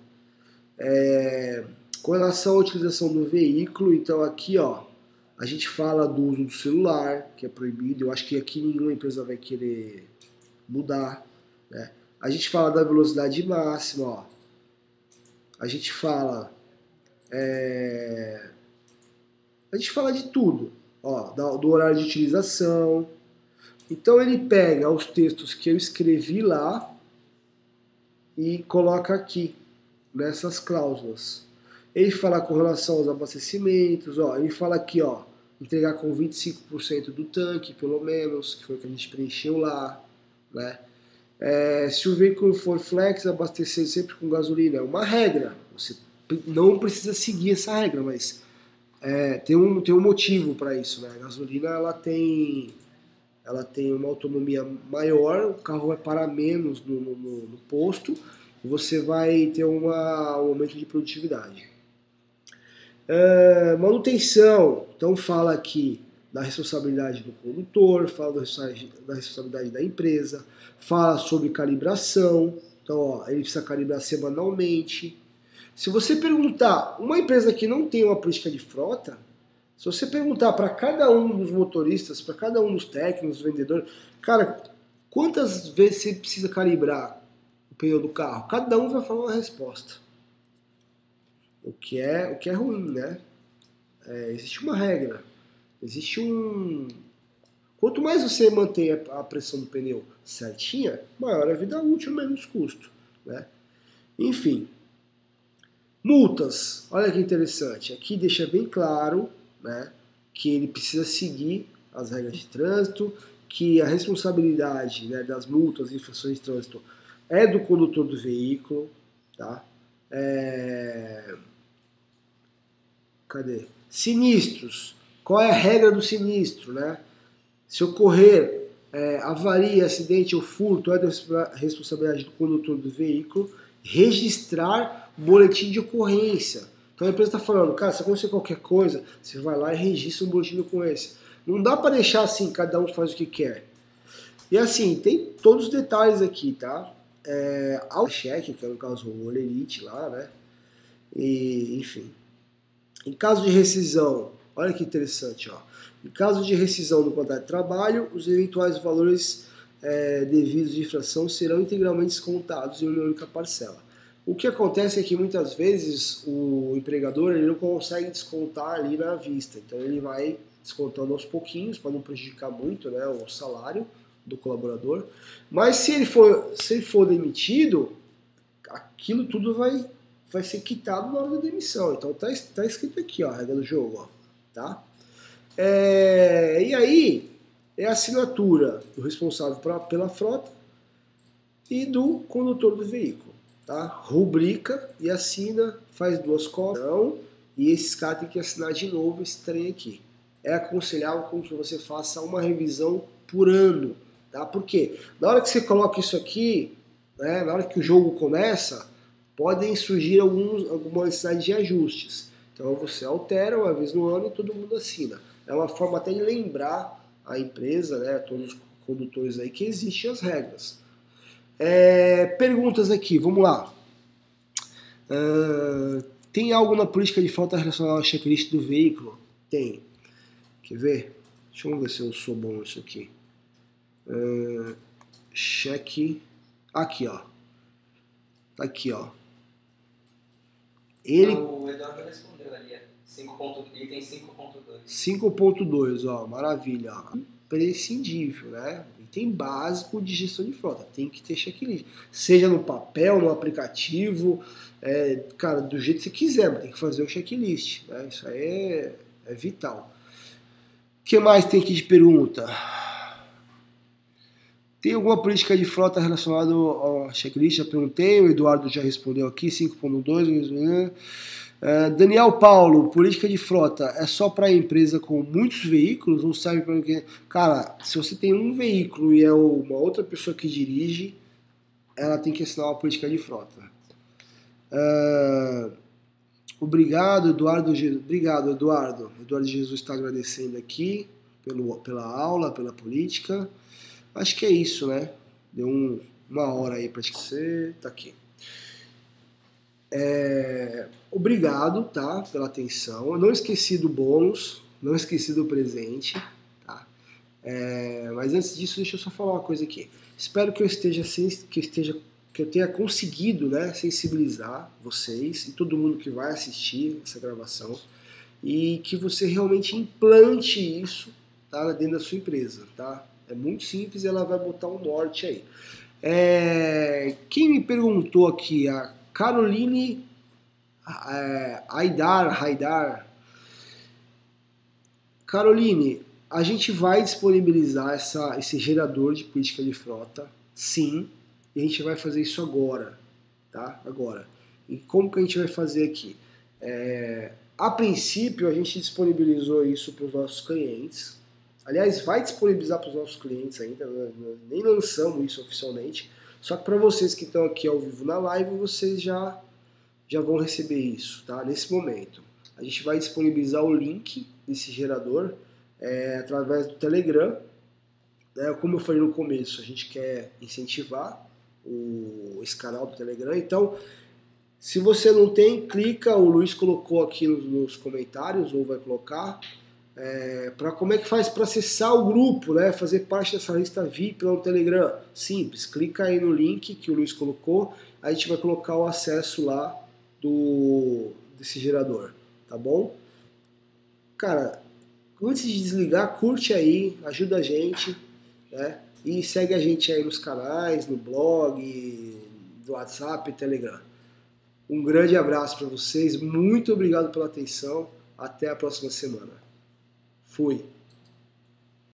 É, com relação à utilização do veículo, então aqui ó, a gente fala do uso do celular, que é proibido. Eu acho que aqui nenhuma empresa vai querer mudar. Né? A gente fala da velocidade máxima, ó. A gente fala. É... A gente fala de tudo, ó, do horário de utilização. Então ele pega os textos que eu escrevi lá e coloca aqui nessas cláusulas. Ele fala com relação aos abastecimentos, ó, ele fala aqui, ó, entregar com 25% do tanque, pelo menos, que foi o que a gente preencheu lá, né? É, se o veículo for flex, abastecer sempre com gasolina é uma regra. Você não precisa seguir essa regra, mas é, tem, um, tem um motivo para isso, né? A gasolina ela tem ela tem uma autonomia maior, o carro vai parar menos no, no, no posto e você vai ter uma, um aumento de produtividade. É, manutenção, então fala aqui da responsabilidade do condutor, fala da responsabilidade da empresa, fala sobre calibração, então ó, ele precisa calibrar semanalmente. Se você perguntar, uma empresa que não tem uma política de frota, se você perguntar para cada um dos motoristas, para cada um dos técnicos, vendedores, cara, quantas vezes você precisa calibrar o pneu do carro? Cada um vai falar uma resposta. O que é, o que é ruim, né? É, existe uma regra. Existe um. Quanto mais você mantém a pressão do pneu certinha, maior a vida útil, menos custo. Né? Enfim. Multas. Olha que interessante. Aqui deixa bem claro né, que ele precisa seguir as regras de trânsito, que a responsabilidade né, das multas e infrações de trânsito é do condutor do veículo, tá? É... Cadê? Sinistros. Qual é a regra do sinistro, né? Se ocorrer é, avaria, acidente ou furto, é da responsabilidade do condutor do veículo registrar boletim de ocorrência então a empresa está falando, cara, se acontecer qualquer coisa, você vai lá e registra um boletim de ocorrência. Não dá para deixar assim, cada um faz o que quer. E assim, tem todos os detalhes aqui, tá? É, ao cheque, que é no caso o Olerite lá, né? E, enfim. Em caso de rescisão, olha que interessante, ó. Em caso de rescisão do contrato de trabalho, os eventuais valores é, devidos de infração serão integralmente descontados em uma única parcela. O que acontece é que muitas vezes o empregador ele não consegue descontar ali na vista, então ele vai descontando aos pouquinhos para não prejudicar muito né, o salário do colaborador. Mas se ele for, se ele for demitido, aquilo tudo vai, vai ser quitado na hora da demissão. Então tá, tá escrito aqui, ó, a regra do jogo, ó, tá? É, e aí é a assinatura do responsável pra, pela frota e do condutor do veículo, tá? Rubrica e assina, faz duas cópias e esses caras têm que assinar de novo esse trem aqui. É aconselhável com que você faça uma revisão por ano, tá? Porque na hora que você coloca isso aqui, né, na hora que o jogo começa, podem surgir alguns, alguma necessidade de ajustes. Então você altera uma vez no ano e todo mundo assina. É uma forma até de lembrar a empresa, né, todos os condutores aí, que existem as regras. É, perguntas aqui, vamos lá. Uh, tem algo na política de frota relacionada ao checklist do veículo? Tem. Quer ver? Deixa eu ver se eu sou bom nisso aqui. Uh, cheque. Aqui, ó. Tá aqui, ó. Ele. O Eduardo respondeu ali, é 5. item 5.2. 5.2, ó, maravilha. Ó. Prescindível, né? Item básico de gestão de frota. Tem que ter checklist. Seja no papel, no aplicativo, é, cara, do jeito que você quiser, mas tem que fazer o checklist. Né? Isso aí é, é vital. O que mais tem aqui de pergunta? Tem alguma política de frota relacionada ao checklist? Já perguntei, o Eduardo já respondeu aqui, 5.2. Uh, Daniel Paulo, política de frota é só para empresa com muitos veículos ou serve para quem? Cara, se você tem um veículo e é uma outra pessoa que dirige, ela tem que assinar uma política de frota. Uh, obrigado, Eduardo. Obrigado, Eduardo. Eduardo Jesus está agradecendo aqui pelo, pela aula, pela política. Acho que é isso, né? Deu um, uma hora aí para você. Tá aqui. É, obrigado, tá, pela atenção. Eu não esqueci do bônus, não esqueci do presente, tá? É, mas antes disso, deixa eu só falar uma coisa aqui. Espero que eu esteja que esteja que eu tenha conseguido, né, sensibilizar vocês e todo mundo que vai assistir essa gravação e que você realmente implante isso, tá, dentro da sua empresa, tá? É muito simples, ela vai botar um norte aí. É, quem me perguntou aqui, a Caroline é, Aidar, Haidar. Caroline, a gente vai disponibilizar essa, esse gerador de política de frota, sim, e a gente vai fazer isso agora, tá? Agora. E como que a gente vai fazer aqui? É, a princípio, a gente disponibilizou isso para os nossos clientes. Aliás, vai disponibilizar para os nossos clientes ainda, né? nem lançamos isso oficialmente. Só que para vocês que estão aqui ao vivo na live, vocês já, já vão receber isso, tá? Nesse momento. A gente vai disponibilizar o link desse gerador é, através do Telegram. Né? Como eu falei no começo, a gente quer incentivar o, esse canal do Telegram. Então, se você não tem, clica, o Luiz colocou aqui nos, nos comentários, ou vai colocar, é, para como é que faz para acessar o grupo, né? Fazer parte dessa lista VIP lá no Telegram. Simples, clica aí no link que o Luiz colocou, a gente vai colocar o acesso lá do desse gerador, tá bom? Cara, antes de desligar, curte aí, ajuda a gente, né? E segue a gente aí nos canais, no blog, do WhatsApp Telegram. Um grande abraço para vocês, muito obrigado pela atenção, até a próxima semana. Fui.